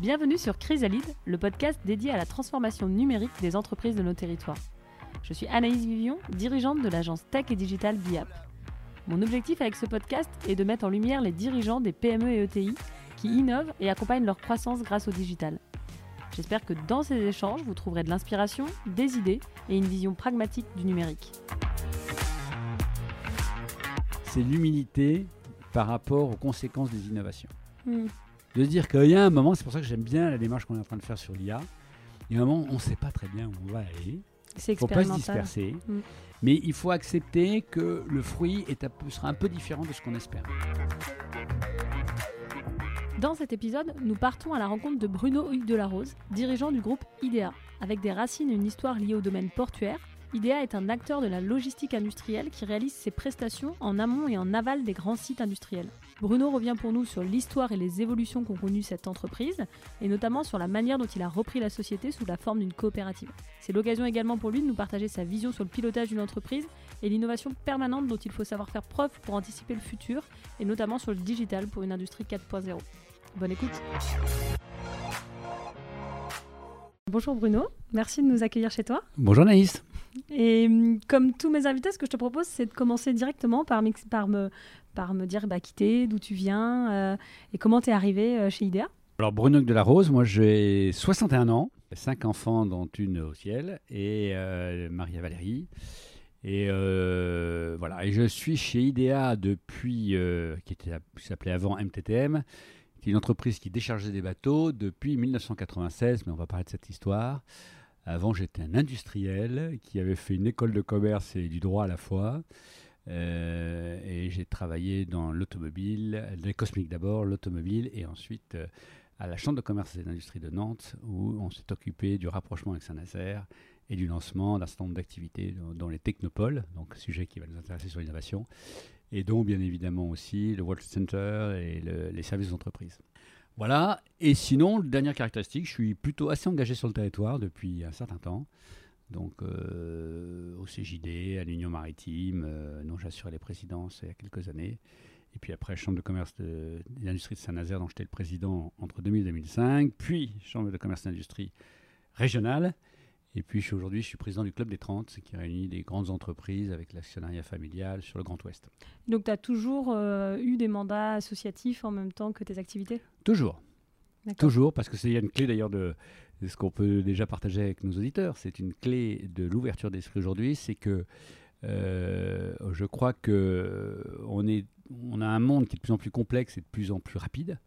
Bienvenue sur Chrysalide, le podcast dédié à la transformation numérique des entreprises de nos territoires. Je suis Anaïs Vivion, dirigeante de l'agence Tech et Digital BIAP. Mon objectif avec ce podcast est de mettre en lumière les dirigeants des PME et ETI qui innovent et accompagnent leur croissance grâce au digital. J'espère que dans ces échanges, vous trouverez de l'inspiration, des idées et une vision pragmatique du numérique. C'est l'humilité par rapport aux conséquences des innovations. Hmm. De se dire qu'il y a un moment, c'est pour ça que j'aime bien la démarche qu'on est en train de faire sur l'IA, il y a un moment, on ne sait pas très bien où on va aller. C'est Il ne faut pas se disperser. Mm. Mais il faut accepter que le fruit est un peu- sera un peu différent de ce qu'on espère. Dans cet épisode, nous partons à la rencontre de Bruno Hugues de la Rose, dirigeant du groupe IDEA. Avec des racines et une histoire liée au domaine portuaire, IDEA est un acteur de la logistique industrielle qui réalise ses prestations en amont et en aval des grands sites industriels. Bruno revient pour nous sur l'histoire et les évolutions qu'ont connues cette entreprise, et notamment sur la manière dont il a repris la société sous la forme d'une coopérative. C'est l'occasion également pour lui de nous partager sa vision sur le pilotage d'une entreprise et l'innovation permanente dont il faut savoir faire preuve pour anticiper le futur, et notamment sur le digital pour une industrie 4.0. Bonne écoute. Bonjour Bruno, merci de nous accueillir chez toi. Bonjour Naïs. Et hum, comme tous mes invités, ce que je te propose, c'est de commencer directement par, me, dire bah, qui t'es, d'où tu viens euh, et comment t'es arrivé euh, chez IDEA. Alors Bruno de la Rose, moi j'ai 61 ans, 5 enfants dont une au ciel, et euh, Maria Valérie. Et euh, voilà, et je suis chez IDEA depuis, qui, qui s'appelait avant MTTM, qui est une entreprise qui déchargeait des bateaux depuis 1996, mais on va parler de cette histoire. Avant, j'étais un industriel qui avait fait une école de commerce et du droit à la fois. Euh, et j'ai travaillé dans l'automobile, les cosmiques d'abord, l'automobile, et ensuite euh, à la Chambre de commerce et d'industrie de Nantes, où on s'est occupé du rapprochement avec Saint-Nazaire et du lancement d'un certain nombre d'activités dans, les technopoles, donc sujet qui va nous intéresser sur l'innovation, et dont bien évidemment aussi le World Center et le- les services d'entreprise. Voilà, et sinon, dernière caractéristique, je suis plutôt assez engagé sur le territoire depuis un certain temps. Donc euh, au CJD, à l'Union maritime, euh, dont j'assurais les présidences il y a quelques années. Et puis après, Chambre de commerce de, de de Saint-Nazaire, dont j'étais le président entre 2000 et 2005. Puis Chambre de commerce et d'industrie régionale. Et puis aujourd'hui, je suis président du Club des 30, qui réunit des grandes entreprises avec l'actionnariat familial sur le Grand Ouest. Donc tu as toujours euh, eu des mandats associatifs en même temps que tes activités? Toujours. Toujours, parce que c'est une clé d'ailleurs de, de ce qu'on peut déjà partager avec nos auditeurs. C'est une clé de l'ouverture d'esprit aujourd'hui, c'est que euh, je crois que on, est, on a un monde qui est de plus en plus complexe et de plus en plus rapide.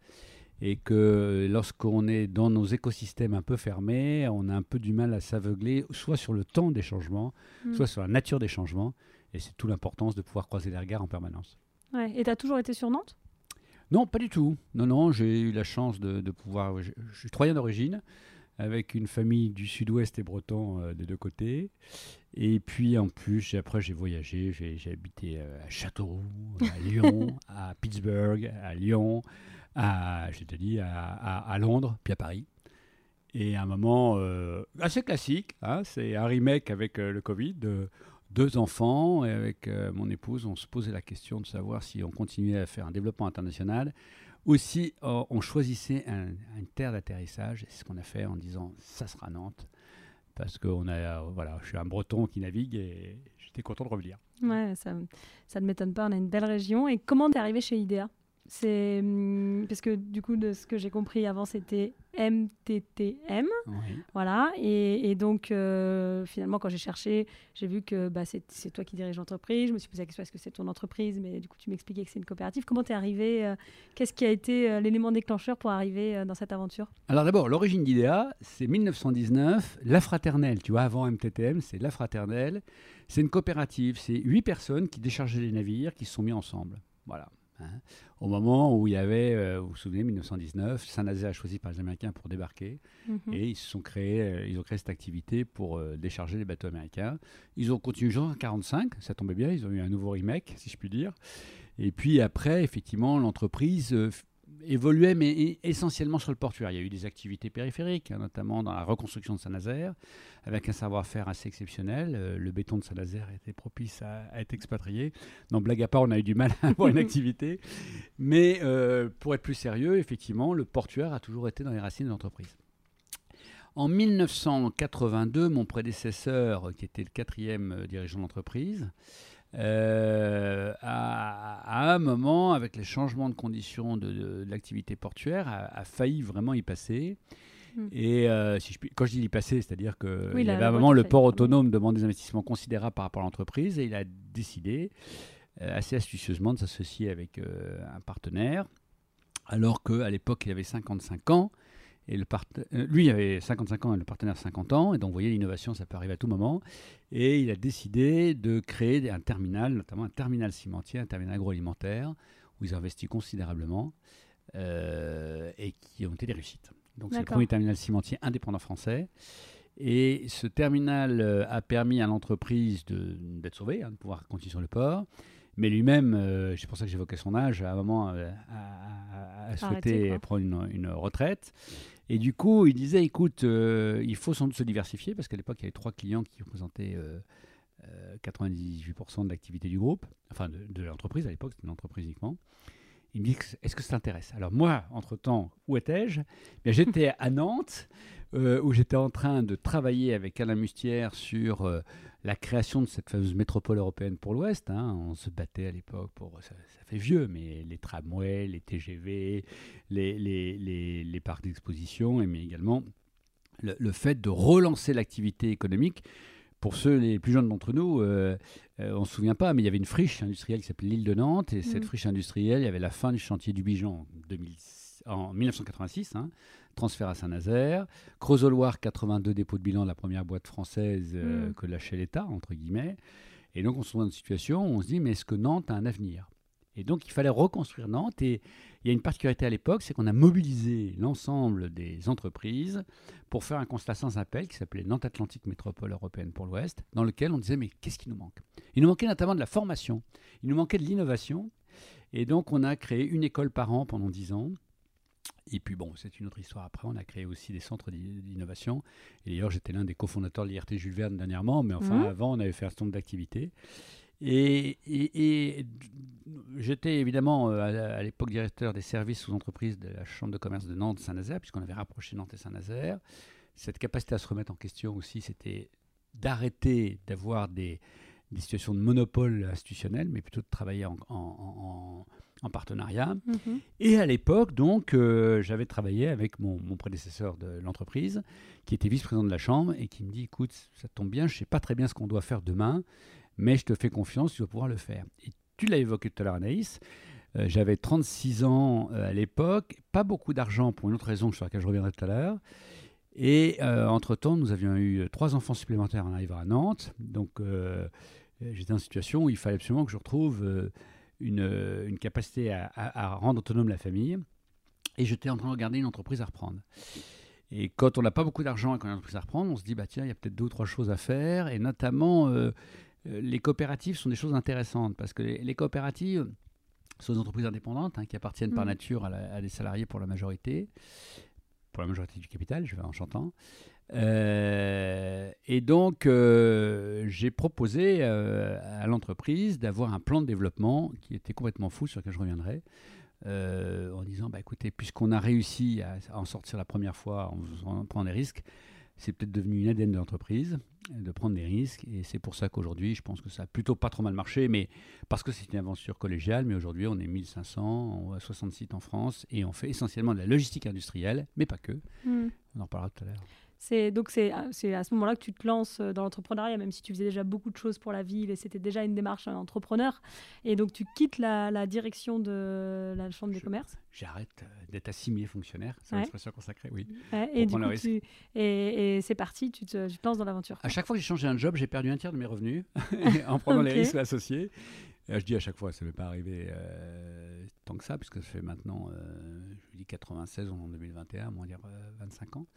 Et que lorsqu'on est dans nos écosystèmes un peu fermés, on a un peu du mal à s'aveugler, soit sur le temps des changements, Mm. soit sur la nature des changements. Et c'est tout l'importance de pouvoir croiser les regards en permanence. Ouais. Et tu as toujours été sur Nantes? Non, pas du tout. Non, non, j'ai eu la chance de, de pouvoir. Je, je suis troyen d'origine, avec une famille du sud-ouest et breton euh, des deux côtés. Et puis en plus, après, j'ai voyagé. J'ai j'ai habité euh, à Châteauroux, à Lyon, à Pittsburgh, à Lyon, à, je te dis, à, Londres, puis à Paris. Et un moment euh, assez classique, hein, c'est un remake avec euh, le Covid. de deux enfants et avec euh, mon épouse, on se posait la question de savoir si on continuait à faire un développement international ou si on choisissait un- une terre d'atterrissage. C'est ce qu'on a fait en disant ça sera Nantes. Parce que on a, voilà, je suis un breton qui navigue et j'étais content de revenir. Ouais, ça, ça ne m'étonne pas, on a une belle région. Et comment t'es arrivé chez IDEA? C'est hum, parce que du coup, de ce que j'ai compris avant, c'était MTTM, Oui. voilà. Et, et donc, euh, finalement, quand j'ai cherché, j'ai vu que bah, c'est toi qui dirige l'entreprise. Je me suis posé la question est-ce que c'est ton entreprise? Mais du coup, tu m'expliquais que c'est une coopérative. Comment t'es arrivé euh, Qu'est-ce qui a été euh, l'élément déclencheur pour arriver dans cette aventure? Alors d'abord, l'origine d'IDEA, c'est 1919, La Fraternelle. Tu vois, avant MTTM, c'est La Fraternelle. C'est une coopérative, c'est huit personnes qui déchargeaient les navires, qui se sont mis ensemble. Voilà. Hein. Au moment où il y avait, euh, vous vous souvenez, 1919, Saint-Nazaire a choisi par les Américains pour débarquer. Mhm. Et ils se sont créés, euh, ils ont créé cette activité pour euh, décharger les bateaux américains. Ils ont continué jusqu'en 1945, ça tombait bien, ils ont eu un nouveau remake, si je puis dire. Et puis après, effectivement, l'entreprise euh, évoluait, mais essentiellement sur le portuaire. Il y a eu des activités périphériques, hein, notamment dans la reconstruction de Saint-Nazaire, avec un savoir-faire assez exceptionnel. Euh, le béton de Saint-Nazaire était propice à, être expatrié. Non, blague à part, on a eu du mal à avoir une activité. Mais euh, pour être plus sérieux, effectivement, le portuaire a toujours été dans les racines de l'entreprise. En 1982, mon prédécesseur, qui était le quatrième dirigeant d'entreprise, euh, à, un moment, avec les changements de conditions de, l'activité portuaire, a, failli vraiment y passer. Hmm. Et euh, si je, quand je dis y passer, c'est-à-dire y avait un moment, le port autonome demande des investissements considérables par rapport à l'entreprise, et il a décidé euh, assez astucieusement de s'associer avec un partenaire, alors qu'à l'époque, il avait 55 ans. Et le euh, lui avait 55 ans et le partenaire 50 ans. Et donc, vous voyez, l'innovation, ça peut arriver à tout moment. Et il a décidé de créer un terminal, notamment un terminal cimentier, un terminal agroalimentaire, où ils ont investi considérablement euh, et qui ont été des réussites. Donc, c'est le premier terminal cimentier indépendant français. Et ce terminal euh, a permis à l'entreprise d'être sauvée, hein, de pouvoir continuer sur le port. Mais lui-même, c'est pour ça que j'évoquais son âge, à un moment a, souhaité prendre une, une, retraite. Et du coup, il disait, écoute, euh, il faut sans doute se diversifier, parce qu'à l'époque, il y avait trois clients qui représentaient 98% euh, euh, de l'activité du groupe, enfin de, l'entreprise à l'époque, c'était une entreprise uniquement. Il me dit, est-ce que ça t'intéresse? Alors moi, entre-temps, où étais-je? Eh J'étais à Nantes, où j'étais en train de travailler avec Alain Mustière sur la création de cette fameuse métropole européenne pour l'Ouest. Hein. On se battait à l'époque pour, ça, fait vieux, mais les tramways, les TGV, les, les, les, parcs d'exposition, mais également le, fait de relancer l'activité économique. Pour ceux les plus jeunes d'entre nous, euh, euh, on ne se souvient pas, mais il y avait une friche industrielle qui s'appelait l'île de Nantes, et cette mmh. friche industrielle, il y avait la fin du chantier du Bijan en, en 1986. Hein transfert à Saint-Nazaire. Creusot-Loire, 82 dépôts de bilan de la première boîte française euh, mm. que lâchait l'État, entre guillemets. Et donc on se trouve dans une situation où on se dit, mais est-ce que Nantes a un avenir? Et donc il fallait reconstruire Nantes. Et il y a une particularité à l'époque, c'est qu'on a mobilisé l'ensemble des entreprises pour faire un constat sans appel qui s'appelait Nantes Atlantique Métropole Européenne pour l'Ouest, dans lequel on disait, mais qu'est-ce qui nous manque? Il nous manquait notamment de la formation, il nous manquait de l'innovation. Et donc on a créé une école par an pendant 10 ans et puis bon, c'est une autre histoire. Après, on a créé aussi des centres d'innovation. Et d'ailleurs, j'étais l'un des cofondateurs de l'IRT Jules Verne dernièrement, mais enfin, mmh. avant, on avait fait un certain nombre d'activités. Et, et, j'étais évidemment euh, à, l'époque directeur des services aux entreprises de la Chambre de commerce de Nantes-Saint-Nazaire, puisqu'on avait rapproché Nantes et Saint-Nazaire. Cette capacité à se remettre en question aussi, c'était d'arrêter d'avoir des, des, situations de monopole institutionnel, mais plutôt de travailler en, en en partenariat. Mhm. Et à l'époque, donc, euh, j'avais travaillé avec mon, prédécesseur de l'entreprise, qui était vice-président de la Chambre, et qui me dit, écoute, ça tombe bien, je ne sais pas très bien ce qu'on doit faire demain, mais je te fais confiance, tu vas pouvoir le faire. Et tu l'as évoqué tout à l'heure, Anaïs. Euh, j'avais 36 ans euh, à l'époque, pas beaucoup d'argent pour une autre raison sur laquelle je reviendrai tout à l'heure. Et entre-temps, nous avions eu trois enfants supplémentaires en arrivant à Nantes. Donc, j'étais en situation où il fallait absolument que je retrouve une, une capacité à, rendre autonome la famille. Et j'étais en train de regarder une entreprise à reprendre. Et quand on n'a pas beaucoup d'argent et qu'on a une entreprise à reprendre, on se dit, bah, tiens, il y a peut-être deux ou trois choses à faire. Et notamment, euh, euh, les coopératives sont des choses intéressantes parce que les, coopératives sont des entreprises indépendantes hein, qui appartiennent par mmh. nature à, à, des salariés pour la majorité, pour la majorité du capital, je vais en chantant. Euh, et donc, euh, j'ai proposé euh, à l'entreprise d'avoir un plan de développement qui était complètement fou, sur lequel je reviendrai, en disant, bah, écoutez, puisqu'on a réussi à, en sortir la première fois en, prenant des risques, c'est peut-être devenu une ADN de l'entreprise de prendre des risques. Et c'est pour ça qu'aujourd'hui, je pense que ça a plutôt pas trop mal marché, mais parce que c'est une aventure collégiale. Mais aujourd'hui, on est 1500, on a 60 sites en France et on fait essentiellement de la logistique industrielle, mais pas que. Hmm. On en parlera tout à l'heure. C'est donc c'est à ce moment-là que tu te lances euh, dans l'entrepreneuriat, même si tu faisais déjà beaucoup de choses pour la ville et c'était déjà une démarche entrepreneur. Et donc tu quittes la, direction de la chambre des commerces. J'arrête euh, d'être assimilé fonctionnaire, c'est l'expression consacrée, oui. et, du coup, et, c'est parti, tu te, tu lances dans l'aventure. À chaque fois que j'ai changé un job, j'ai perdu un tiers de mes revenus en prenant les risques associés. Et je dis à chaque fois, ça ne m'est pas arrivé euh, tant que ça, puisque ça fait maintenant, je dit 96, on est en 2021, on va dire 25 ans.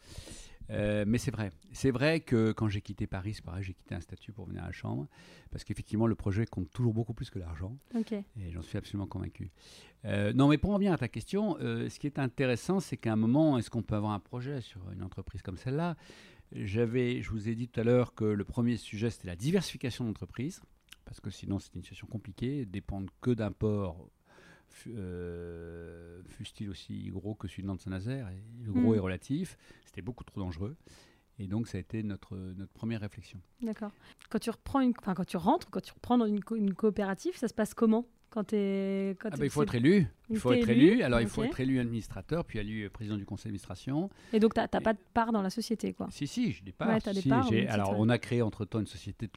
Euh, mais c'est vrai. C'est vrai que quand j'ai quitté Paris, c'est pareil, j'ai quitté un statut pour venir à la Chambre, parce qu'effectivement, le projet compte toujours beaucoup plus que l'argent. Et j'en suis absolument convaincu. Euh, non, mais pour revenir à ta question, euh, ce qui est intéressant, c'est qu'à un moment, est-ce qu'on peut avoir un projet sur une entreprise comme celle-là? J'avais, je vous ai dit tout à l'heure que le premier sujet, c'était la diversification d'entreprise, parce que sinon, c'est une situation compliquée, dépendre que d'un port euh, fût-il aussi gros que celui de Nantes Saint-Nazaire, le gros mm. est relatif, c'était beaucoup trop dangereux. Et donc, ça a été notre, notre première réflexion. D'accord. Quand tu reprends une, quand tu rentres, quand tu reprends dans une, une coopérative, ça se passe comment quand, es, quand ah bah, il faut être élu. Il faut être élu. Alors, il faut être élu administrateur, puis élu président du conseil d'administration. Et donc, tu n'as pas de part dans la société, quoi Si, si. Ouais, des parts alors, on a créé entre-temps une société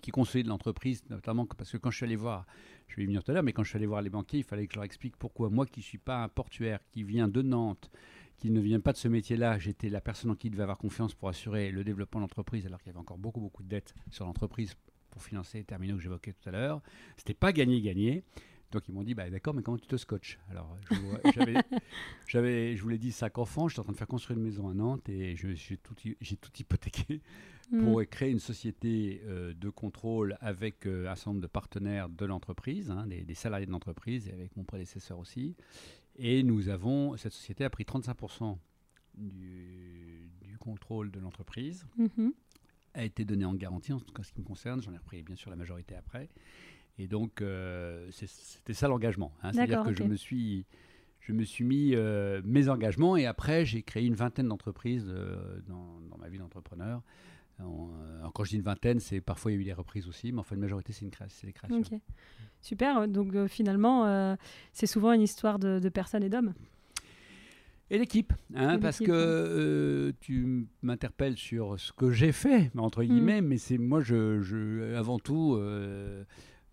qui consolide l'entreprise, notamment parce que quand je suis allé voir, je vais y venir tout à l'heure, mais quand je suis allé voir les banquiers, il fallait que je leur explique pourquoi moi qui ne suis pas un portuaire, qui vient de Nantes, qui ne vient pas de ce métier-là, j'étais la personne en qui il devait avoir confiance pour assurer le développement de l'entreprise, alors qu'il y avait encore beaucoup, beaucoup de dettes sur l'entreprise pour financer les terminaux que j'évoquais tout à l'heure. C'était pas gagné-gagné. Donc ils m'ont dit, bah, d'accord, mais comment tu te scotches? Alors j'avais, je vous l'ai dit, cinq enfants, j'étais en train de faire construire une maison à Nantes et j'ai tout, tout hypothéqué mm. pour créer une société euh, de contrôle avec euh, un certain nombre de partenaires de l'entreprise, hein, des, salariés de l'entreprise et avec mon prédécesseur aussi. Et nous avons, cette société a pris 35% du, du, contrôle de l'entreprise, mm-hmm. a été donnée en garantie en tout cas ce qui me concerne, j'en ai repris bien sûr la majorité après. Et donc, euh, c'était ça l'engagement. Hein. C'est-à-dire que je, me suis, je me suis mis euh, mes engagements et après, j'ai créé une vingtaine d'entreprises euh, dans, dans, ma vie d'entrepreneur. Quand je dis une vingtaine, c'est parfois il y a eu des reprises aussi, mais enfin, une majorité, c'est, des créations. Super. Donc, finalement, c'est souvent une histoire de, personnes et d'hommes. Et l'équipe, hein, parce que tu m'interpelles sur ce que j'ai fait, entre mm. guillemets, mais c'est moi, je, je avant tout,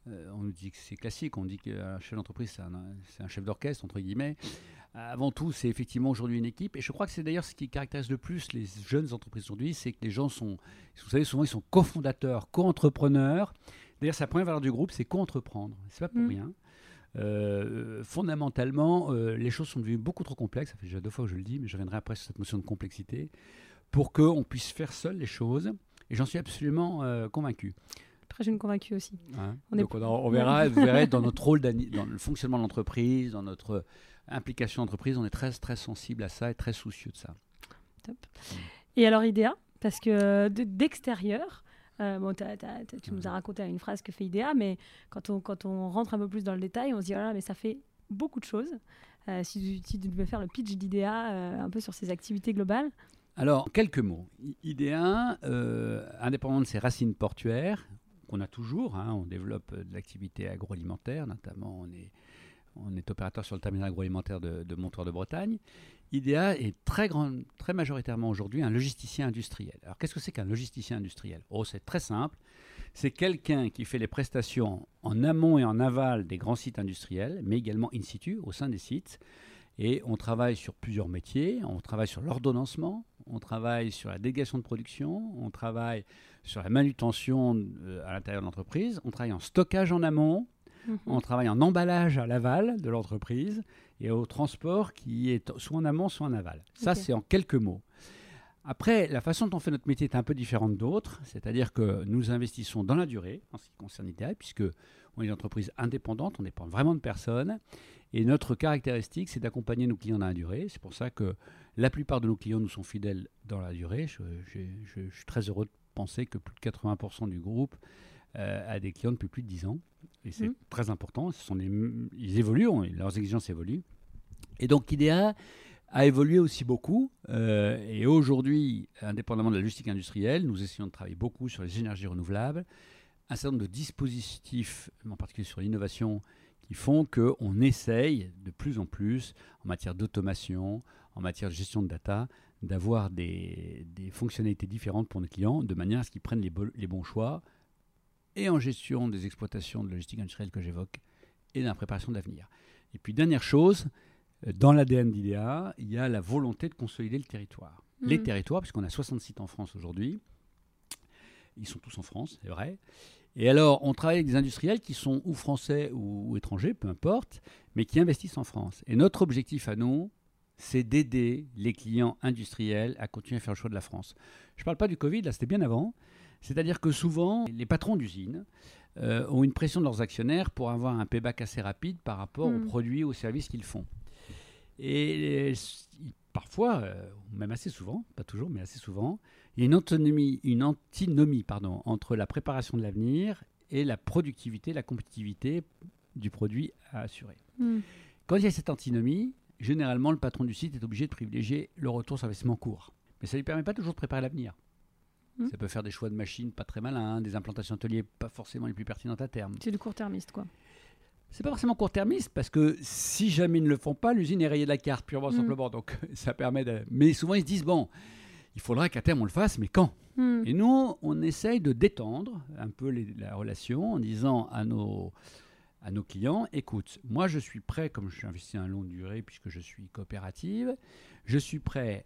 euh, on nous dit que c'est classique, on dit qu'un chef d'entreprise, c'est un, chef d'orchestre, entre guillemets. Avant tout, c'est effectivement aujourd'hui une équipe. Et je crois que c'est d'ailleurs ce qui caractérise le plus les jeunes entreprises aujourd'hui, c'est que les gens sont, vous savez, souvent ils sont cofondateurs, co-entrepreneurs. D'ailleurs, la première valeur du groupe, c'est co-entreprendre. C'est pas pour mmh. rien. Euh, fondamentalement, euh, les choses sont devenues beaucoup trop complexes. Ça fait déjà deux fois que je le dis, mais je reviendrai après sur cette notion de complexité pour qu'on puisse faire seul les choses. Et j'en suis absolument convaincu. Après, je suis convaincu aussi. on, Donc on, verra, vous verrez, dans notre rôle, dans le fonctionnement de l'entreprise, dans notre implication d'entreprise, on est très, très sensible à ça et très soucieux de ça. Top. Et alors, IDEA, parce que d'extérieur, euh, bon, tu nous as raconté une phrase que fait IDEA, mais quand on, quand on rentre un peu plus dans le détail, on se dit, voilà, mais ça fait beaucoup de choses. Euh, si, tu devais faire le pitch d'IDEA euh, un peu sur ses activités globales alors, quelques mots. IDEA, indépendamment de ses racines portuaires, qu'on a toujours. Hein. on développe de l'activité agroalimentaire, notamment on est, on est opérateur sur le terminal agroalimentaire de, de de Bretagne. IDEA est très, grand, très majoritairement aujourd'hui un logisticien industriel. Alors qu'est-ce que c'est qu'un logisticien industriel? Oh, c'est très simple. C'est quelqu'un qui fait les prestations en amont et en aval des grands sites industriels, mais également in situ, au sein des sites. Et on travaille sur plusieurs métiers. On travaille sur l'ordonnancement, on travaille sur la délégation de production, on travaille sur la manutention euh, à l'intérieur de l'entreprise, on travaille en stockage en amont, mhm. on travaille en emballage à l'aval de l'entreprise et au transport qui est soit en amont, soit en aval. Ça, c'est en quelques mots. Après, la façon dont on fait notre métier est un peu différente d'autres, c'est-à-dire que nous investissons dans la durée en ce qui concerne l'ITI, puisque on est une entreprise indépendante, on dépend vraiment de personne, et notre caractéristique, c'est d'accompagner nos clients dans la durée. C'est pour ça que la plupart de nos clients nous sont fidèles dans la durée. Je, suis très heureux de penser que plus de 80% du groupe euh, a des clients depuis plus de 10 ans. Et c'est mmh. très important. Ce sont ils évoluent, leurs exigences évoluent. Et donc IDEA a évolué aussi beaucoup. Euh, et aujourd'hui, indépendamment de la logistique industrielle, nous essayons de travailler beaucoup sur les énergies renouvelables, un certain nombre de dispositifs, en particulier sur l'innovation, qui font qu'on essaye de plus en plus, en matière d'automation, en matière de gestion de data, d'avoir des, fonctionnalités différentes pour nos clients, de manière à ce qu'ils prennent les, bons choix, et en gestion des exploitations de logistique industrielle que j'évoque, et dans la préparation d'avenir. Et puis, dernière chose, euh, dans l'ADN d'IDEA, il y a la volonté de consolider le territoire. Mmh. Les territoires, puisqu'on a 60 sites en France aujourd'hui, ils sont tous en France, c'est vrai. Et alors, on travaille avec des industriels qui sont ou français ou, étrangers, peu importe, mais qui investissent en France. Et notre objectif à nous, c'est d'aider les clients industriels à continuer à faire le choix de la France. Je ne parle pas du Covid, là c'était bien avant. C'est-à-dire que souvent, les patrons d'usines euh, ont une pression de leurs actionnaires pour avoir un payback assez rapide par rapport aux Mm. produits, aux services qu'ils font. Et euh, parfois, euh, même assez souvent, pas toujours, mais assez souvent, il y a une antinomie, une antinomie pardon, entre la préparation de l'avenir et la productivité, la compétitivité du produit à assurer. Hmm. Quand il y a cette antinomie, généralement, le patron du site est obligé de privilégier le retour sur investissement court. Mais ça ne lui permet pas toujours de préparer l'avenir. Mm. Ça peut faire des choix de machines pas très malins, des implantations ateliers pas forcément les plus pertinentes à terme. C'est du court-termiste, quoi. C'est pas forcément court-termiste parce que si jamais ils ne le font pas, l'usine est rayée de la carte purement Mm. simplement. Donc ça permet de. Mais souvent ils se disent bon, il faudra qu'à terme on le fasse, mais quand? Hmm. Et nous, on essaye de détendre un peu les- la relation en disant à nos, à nos clients, écoute, moi je suis prêt, comme je suis investi en longue durée puisque je suis coopérative, je suis prêt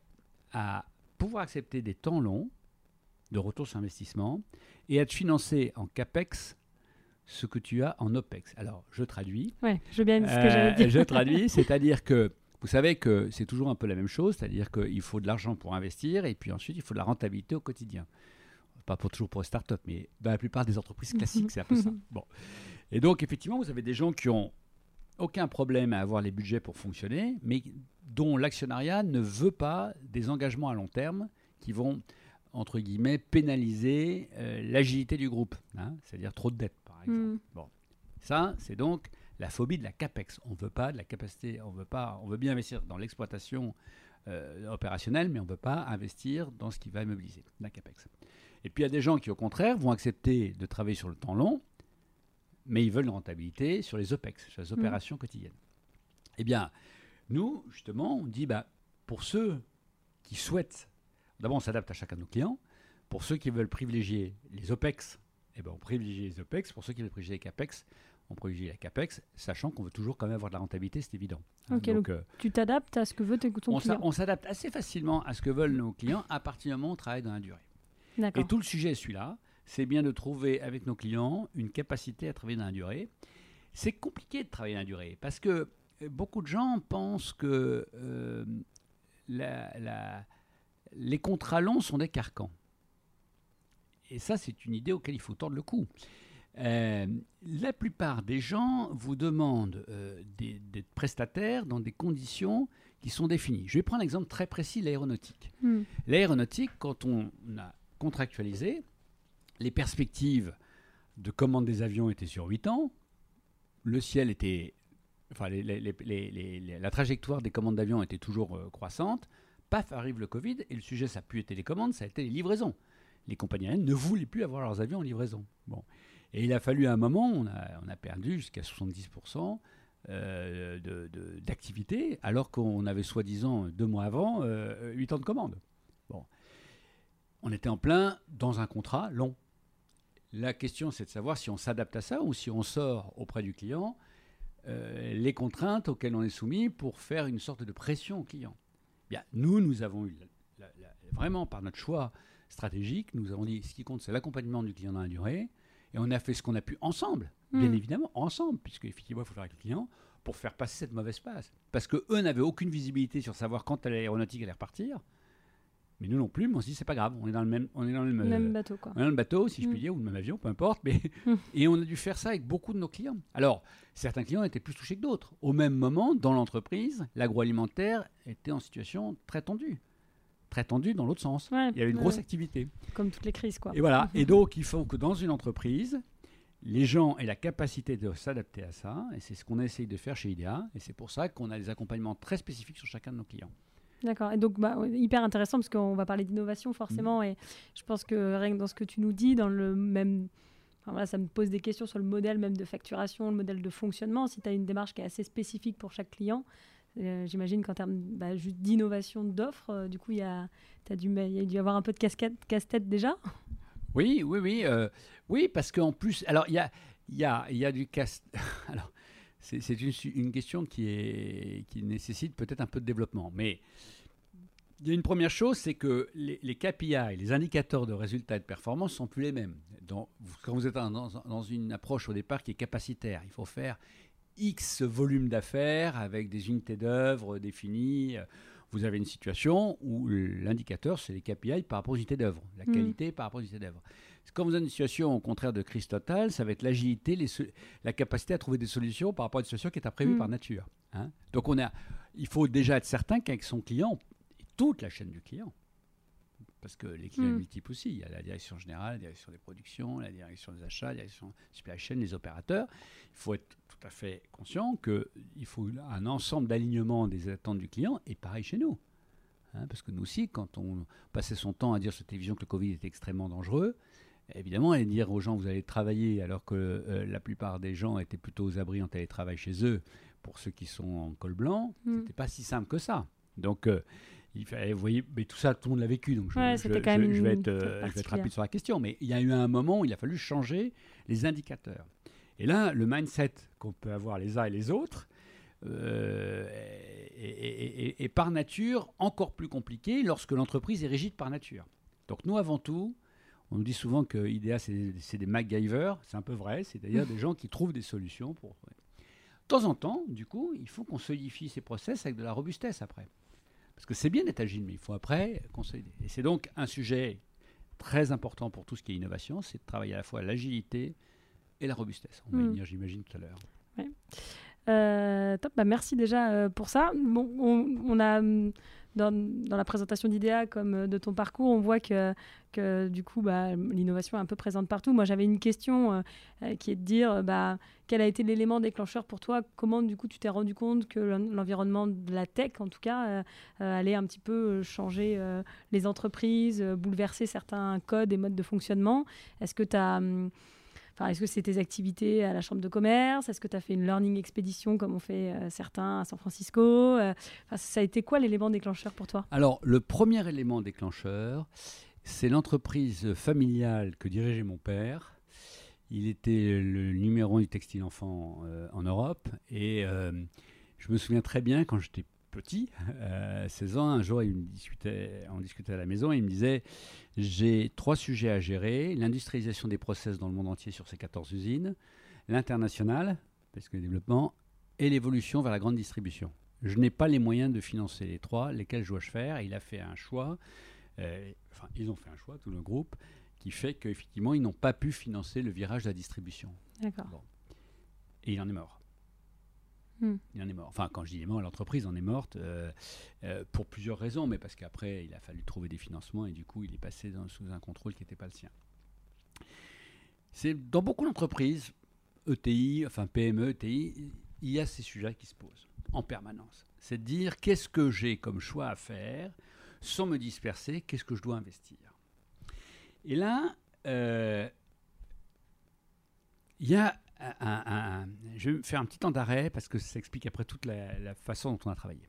à pouvoir accepter des temps longs de retour sur investissement et à te financer en CAPEX ce que tu as en OPEX. Alors, je traduis. Ouais, je veux bien ce que Euh, j'avais dit. je traduis, c'est-à-dire que vous savez que c'est toujours un peu la même chose, c'est-à-dire qu'il faut de l'argent pour investir et puis ensuite il faut de la rentabilité au quotidien. Pas pour toujours pour les startups, mais dans la plupart des entreprises classiques, c'est un peu ça. Bon. Et donc effectivement, vous avez des gens qui ont aucun problème à avoir les budgets pour fonctionner, mais dont l'actionnariat ne veut pas des engagements à long terme qui vont entre guillemets pénaliser euh, l'agilité du groupe, hein, c'est-à-dire trop de dettes par exemple. Hmm. Ça, c'est donc la phobie de la capex. On veut pas de la capacité, on veut pas, on veut bien investir dans l'exploitation euh, opérationnelle, mais on veut pas investir dans ce qui va immobiliser, la capex. Et puis il y a des gens qui, au contraire, vont accepter de travailler sur le temps long, mais ils veulent une rentabilité sur les OPEX, sur les opérations quotidiennes. Eh bien, nous, justement, on dit, bah, pour ceux qui souhaitent, d'abord on s'adapte à chacun de nos clients, pour ceux qui veulent privilégier les OPEX, eh ben, on privilégie les OPEX, pour ceux qui veulent privilégier les CAPEX, on privilégie la CAPEX, sachant qu'on veut toujours quand même avoir de la rentabilité, c'est évident. Donc, euh, Tu t'adaptes à ce que veut ton on client. on s'adapte assez facilement à ce que veulent nos clients à partir du moment où on travaille dans la durée. Et tout le sujet est celui-là, c'est bien de trouver avec nos clients une capacité à travailler dans la durée. C'est compliqué de travailler dans la durée parce que euh, beaucoup de gens pensent que euh, la- la- les contrats longs sont des carcans. Et ça, c'est une idée auquel il faut tordre le cou. Euh, la plupart des gens vous demandent euh, des, des prestataires dans des conditions qui sont définies. Je vais prendre un exemple très précis, l'aéronautique. Hmm. L'aéronautique, quand on a contractualisé, les perspectives de commande des avions étaient sur 8 ans, le ciel était... Enfin, les- les- les- la trajectoire des commandes d'avions était toujours euh, croissante. Paf, arrive le Covid, et le sujet, ça n'a plus été les commandes, ça a été les livraisons. Les compagnies aériennes ne voulaient plus avoir leurs avions en livraison. Bon. Et il a fallu un moment, on a, a perdu jusqu'à 70% euh, d'activité, alors qu'on avait soi-disant deux mois avant euh, 8 ans de commandes. Bon. On était en plein dans un contrat long. La question, c'est de savoir si on s'adapte à ça ou si on sort auprès du client euh, les contraintes auxquelles on est soumis pour faire une sorte de pression au client. Bien, nous, nous avons eu, la- la- la- vraiment par notre choix stratégique, nous avons dit ce qui compte, c'est l'accompagnement du client dans la durée. Et on a fait ce qu'on a pu ensemble, bien Mm. évidemment, ensemble, puisque effectivement, il faut faire avec le client pour faire passer cette mauvaise passe. Parce qu'eux n'avaient aucune visibilité sur savoir quand l'aéronautique allait repartir. Mais nous non plus, mais on se dit, c'est pas grave, on est dans le même, on est dans le même, Même bateau, quoi. on est dans le bateau, si je Mm. puis dire, ou le même avion, peu importe. Mais... Mm. Et on a dû faire ça avec beaucoup de nos clients. Alors, certains clients étaient plus touchés que d'autres. Au même moment, dans l'entreprise, l'agroalimentaire était en situation très tendue. Très tendue dans l'autre sens. Ouais, Il y avait une ouais, grosse activité. Comme toutes les crises, quoi. Et voilà. Et donc, il faut que dans une entreprise, les gens aient la capacité de s'adapter à ça. Et c'est ce qu'on essaye de faire chez IDEA. Et c'est pour ça qu'on a des accompagnements très spécifiques sur chacun de nos clients. D'accord. Et donc, bah, hyper intéressant parce qu'on va parler d'innovation forcément. Et je pense que rien que dans ce que tu nous dis, dans le même. enfin, voilà, ça me pose des questions sur le modèle même de facturation, le modèle de fonctionnement. Si tu as une démarche qui est assez spécifique pour chaque client, euh, j'imagine qu'en termes bah, juste d'innovation d'offres, euh, du coup, il y a, t'as dû, y a dû y avoir un peu de casse-tête déjà. Oui, oui, oui. euh, oui, parce qu'en plus, alors il y a, y, a, y a du casse. alors, c'est une, question qui, est, qui nécessite peut-être un peu de développement. Mais il y a une première chose, c'est que les, les KPI, les indicateurs de résultats et de performance sont plus les mêmes. Dans- quand vous êtes dans, une approche au départ qui est capacitaire, il faut faire X volume d'affaires avec des unités d'œuvre définies. Vous avez une situation où l'indicateur, c'est les KPI par rapport aux unités d'œuvre, la Mm. qualité par rapport aux unités d'œuvre. Quand vous avez une situation au contraire de crise totale, ça va être l'agilité, la capacité à trouver des solutions par rapport à une situation qui est imprévue Mm. par nature. hein. Donc on a, il faut déjà être certain qu'avec son client, toute la chaîne du client, parce que les clients Mm. multiples aussi, il y a la direction générale, la direction des productions, la direction des achats, la direction supply chain, les opérateurs. Il faut être tout à fait conscient qu'il faut un ensemble d'alignement des attentes du client, et pareil chez nous. Hein, parce que nous aussi, quand on passait son temps à dire sur télévision que le Covid était extrêmement dangereux, évidemment, et dire aux gens vous allez travailler alors que euh, la plupart des gens étaient plutôt aux abris en télétravail chez eux, pour ceux qui sont en col blanc, Mm. c'était pas si simple que ça. Donc, euh, il fallait, vous voyez, mais tout ça, tout le monde l'a vécu. Donc, je, Ouais, je- je- même je vais être, euh, étape je vais être particulière. rapide sur la question. Mais il y a eu un moment où il a fallu changer les indicateurs. Et là, le mindset qu'on peut avoir les uns et les autres euh, par nature encore plus compliqué lorsque l'entreprise est rigide par nature. Donc, nous, avant tout, on nous dit souvent que IDEA, c'est c'est des MacGyver. C'est un peu vrai, c'est-à-dire des gens qui trouvent des solutions pour. De temps en temps, du coup, il faut qu'on solidifie ces process avec de la robustesse après. Parce que c'est bien d'être agile, mais il faut après consolider. Et c'est donc un sujet très important pour tout ce qui est innovation, c'est de travailler à la fois l'agilité et la robustesse. On va y Mm. venir, j'imagine, tout à l'heure. Euh, top, bah merci déjà euh, pour ça. Bon, on, a hum, dans, la présentation d'IDEA comme euh, de ton parcours, on voit que, du coup bah, l'innovation est un peu présente partout. Moi j'avais une question qui est de dire bah, quel a été l'élément déclencheur pour toi? Comment du coup tu t'es rendu compte que l'en- l'environnement de la tech en tout cas allait un petit peu changer les entreprises, bouleverser certains codes et modes de fonctionnement? Est-ce que tu as Est-ce que c'est tes activités à la chambre de commerce? Est-ce que tu as fait une learning expédition comme on fait euh, certains à San Francisco? Euh, Ça a été quoi l'élément déclencheur pour toi? Alors, le premier élément déclencheur, c'est l'entreprise familiale que dirigeait mon père. Il était le numéro un du textile enfant euh, en Europe. Et je me souviens très bien quand j'étais petit, euh, 16 ans, un jour, il me discutait, on discutait à la maison et il me disait J'ai trois sujets à gérer l'industrialisation des process dans le monde entier sur ces 14 usines, l'international, parce que le développement, et l'évolution vers la grande distribution. Je n'ai pas les moyens de financer les trois, lesquels dois-je faire? Il a fait un choix, euh, enfin, ils ont fait un choix, tout le groupe, qui fait qu'effectivement, ils n'ont pas pu financer le virage de la distribution. D'accord. Et il en est mort. Hmm. Il en est mort. Enfin, quand je dis il est mort, l'entreprise en est morte euh, euh, pour plusieurs raisons, mais parce qu'après, il a fallu trouver des financements et du coup, il est passé sous un contrôle qui n'était pas le sien. C'est dans beaucoup d'entreprises, ETI, enfin PME, ETI, il y a ces sujets qui se posent en permanence. C'est de dire qu'est-ce que j'ai comme choix à faire sans me disperser, qu'est-ce que je dois investir? Et là, euh, il y a un, un- un- Je vais faire un petit temps d'arrêt parce que ça explique après toute la, la façon dont on a travaillé.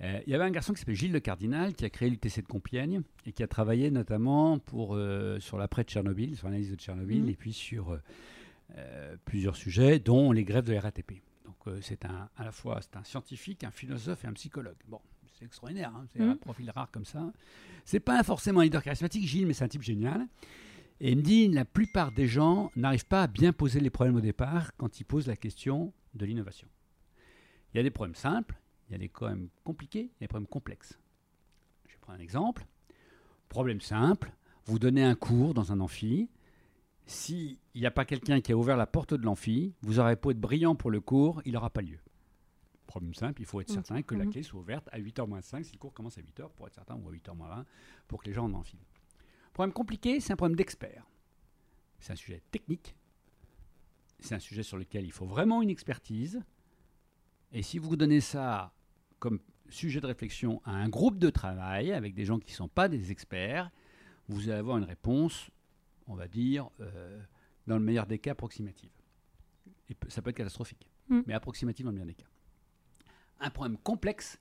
Euh, il y avait un garçon qui s'appelait Gilles Le Cardinal qui a créé l'UTC de Compiègne et qui a travaillé notamment pour, euh, sur l'après de Tchernobyl, sur l'analyse de Tchernobyl Mhm. et puis sur euh, plusieurs sujets, dont les grèves de la RATP. Donc c'est un, à la fois c'est un scientifique, un philosophe et un psychologue. Bon, c'est extraordinaire, hein, c'est Mhm. un profil rare comme ça. C'est pas forcément un leader charismatique, Gilles, mais c'est un type génial. Et il me dit, la plupart des gens n'arrivent pas à bien poser les problèmes au départ quand ils posent la question de l'innovation. Il y a des problèmes simples, il y a des problèmes compliqués, il y a des problèmes complexes. Je vais prendre un exemple. Problème simple, vous donnez un cours dans un amphi. S'il n'y a pas quelqu'un qui a ouvert la porte de l'amphi, vous aurez beau être brillant pour le cours, il n'aura pas lieu. Problème simple, il faut être Mhm. certain que la Mhm. clé soit ouverte à 8h moins 5 si le cours commence à 8h pour être certain, ou à 8h moins 20 pour que les gens en enfilent. Problème compliqué, c'est un problème d'expert. C'est un sujet technique. C'est un sujet sur lequel il faut vraiment une expertise. Et si vous donnez ça comme sujet de réflexion à un groupe de travail avec des gens qui ne sont pas des experts, vous allez avoir une réponse, on va dire, euh, dans le meilleur des cas, approximative. Et ça peut être catastrophique, Mm. mais approximative dans le meilleur des cas. Un problème complexe,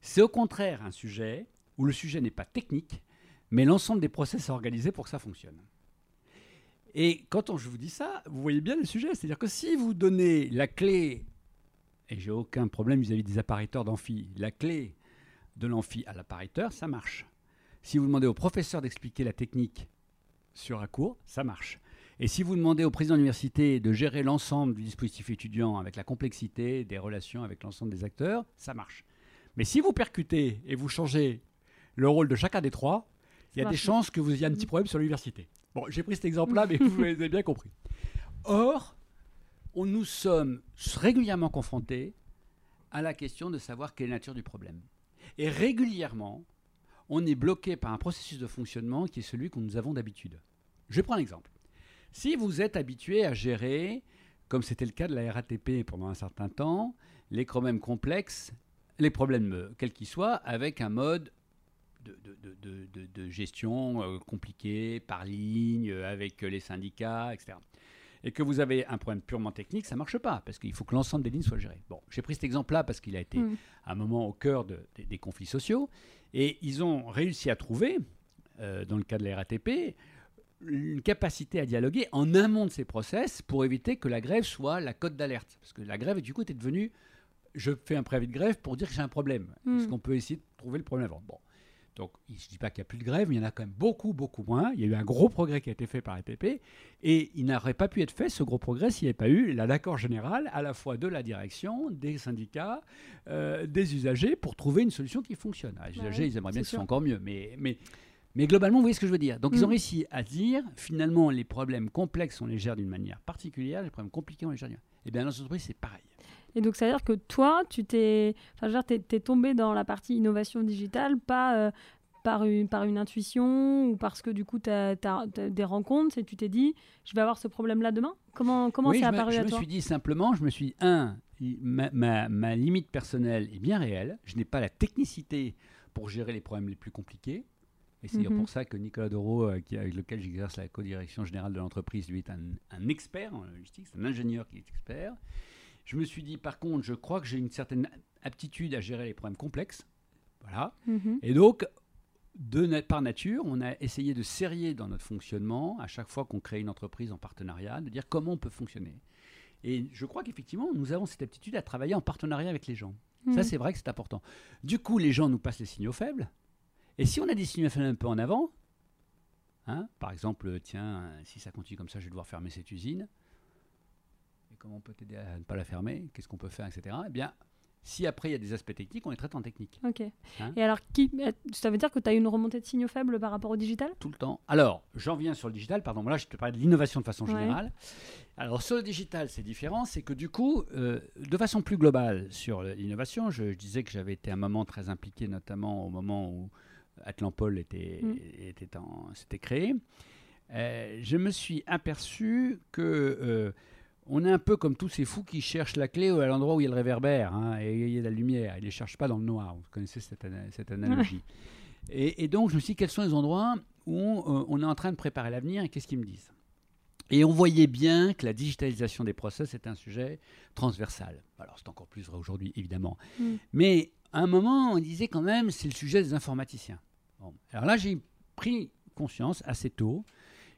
c'est au contraire un sujet où le sujet n'est pas technique, mais l'ensemble des process est organisé pour que ça fonctionne. Et quand on- je vous dis ça, vous voyez bien le sujet. C'est-à-dire que si vous donnez la clé, et j'ai aucun problème vis-à-vis des appariteurs d'amphi, la clé de l'amphi à l'appariteur, ça marche. Si vous demandez au professeur d'expliquer la technique sur un cours, ça marche. Et si vous demandez au président de l'université de gérer l'ensemble du dispositif étudiant avec la complexité des relations avec l'ensemble des acteurs, ça marche. Mais si vous percutez et vous changez le rôle de chacun des trois, il y a des chances que vous ayez un petit problème sur l'université. Bon, j'ai pris cet exemple-là, mais vous avez bien compris. Or, on, nous sommes régulièrement confrontés à la question de savoir quelle est la nature du problème. Et régulièrement, on est bloqué par un processus de fonctionnement qui est celui que nous avons d'habitude. Je prends un exemple. Si vous êtes habitué à gérer, comme c'était le cas de la RATP pendant un certain temps, les problèmes complexes, les problèmes euh, quels qu'ils soient, avec un mode de, gestion euh, compliqué, par ligne, euh, avec les syndicats, etc. Et que vous avez un problème purement technique, ça ne marche pas, parce qu'il faut que l'ensemble des lignes soient gérées. Bon, j'ai pris cet exemple-là parce qu'il a été mm. un moment au cœur des conflits sociaux, et ils ont réussi à trouver, dans le cas de la RATP, une capacité à dialoguer en amont de ces process pour éviter que la grève soit la cote d'alerte. Parce que la grève, du coup, était devenue je fais un préavis de grève pour dire que j'ai un problème. Est-ce hmm. qu'on peut essayer de trouver le problème avant? Bon. Donc, je ne dis pas qu'il n'y a plus de grève, mais il y en a quand même beaucoup, beaucoup moins. Il y a eu un gros progrès qui a été fait par EPP, et il n'aurait pas pu être fait, ce gros progrès, s'il n'y avait pas eu l'accord général, à la fois de la direction, des syndicats, euh, des usagers, pour trouver une solution qui fonctionne. les usagers, ils aimeraient bien que ce soit encore mieux, mais, mais mais globalement, vous voyez ce que je veux dire. Donc, ils ont mm. réussi à dire, finalement, les problèmes complexes, on les gère d'une manière particulière, les problèmes compliqués, on les gère d'une Eh bien, dans cette entreprise, c'est pareil. Et donc, ça veut dire que toi, tu t'es, enfin, es, tombé dans la partie innovation digitale, pas euh, par, une, par une intuition ou parce que du coup, tu as, des rencontres et tu t'es dit, je vais avoir ce problème-là demain? Comment, comment c'est apparu à toi Je me suis dit simplement, je me suis dit, un, ma, ma, ma limite personnelle est bien réelle. Je n'ai pas la technicité pour gérer les problèmes les plus compliqués. Et c'est mhm. pour ça que Nicolas Doro, euh, qui, avec lequel j'exerce la co-direction générale de l'entreprise, lui est un, expert en logistique, c'est un ingénieur qui est expert. Je me suis dit, par contre, je crois que j'ai une certaine aptitude à gérer les problèmes complexes. Voilà. Mhm. Et donc, de, par nature, on a essayé de serrer dans notre fonctionnement, à chaque fois qu'on crée une entreprise en partenariat, de dire comment on peut fonctionner. Et je crois qu'effectivement, nous avons cette aptitude à travailler en partenariat avec les gens. Ça, mhm. c'est vrai que c'est important. Du coup, les gens nous passent les signaux faibles. Et si on a des signaux un peu en avant, hein, par exemple, tiens, si ça continue comme ça, je vais devoir fermer cette usine. Comment on peut t'aider à ne pas la fermer Qu'est-ce qu'on peut faire, etc. Eh bien, si après il y a des aspects techniques, on les traite en technique. Ok. Hein et alors, qui, ça veut dire que tu as une remontée de signaux faibles par rapport au digital? Tout le temps. Alors, j'en viens sur le digital, pardon, là je te parlais de l'innovation de façon générale. Alors, sur le digital, c'est différent, c'est que du coup, euh, de façon plus globale sur l'innovation, je, disais que j'avais été un moment très impliqué, notamment au moment où Atlampol était, mm. était s'était créé. Euh, je me suis aperçu que euh, on est un peu comme tous ces fous qui cherchent la clé à l'endroit où il y a le réverbère hein, et il y a la lumière. Ils ne les cherchent pas dans le noir. Vous connaissez cette, cette analogie. Et, donc, je me suis dit, quels sont les endroits où euh, on est en train de préparer l'avenir et qu'est-ce qu'ils me disent? Et on voyait bien que la digitalisation des process est un sujet transversal. Alors, c'est encore plus vrai aujourd'hui, évidemment. Mm. Mais à un moment, on disait quand même, c'est le sujet des informaticiens. Alors là, j'ai pris conscience assez tôt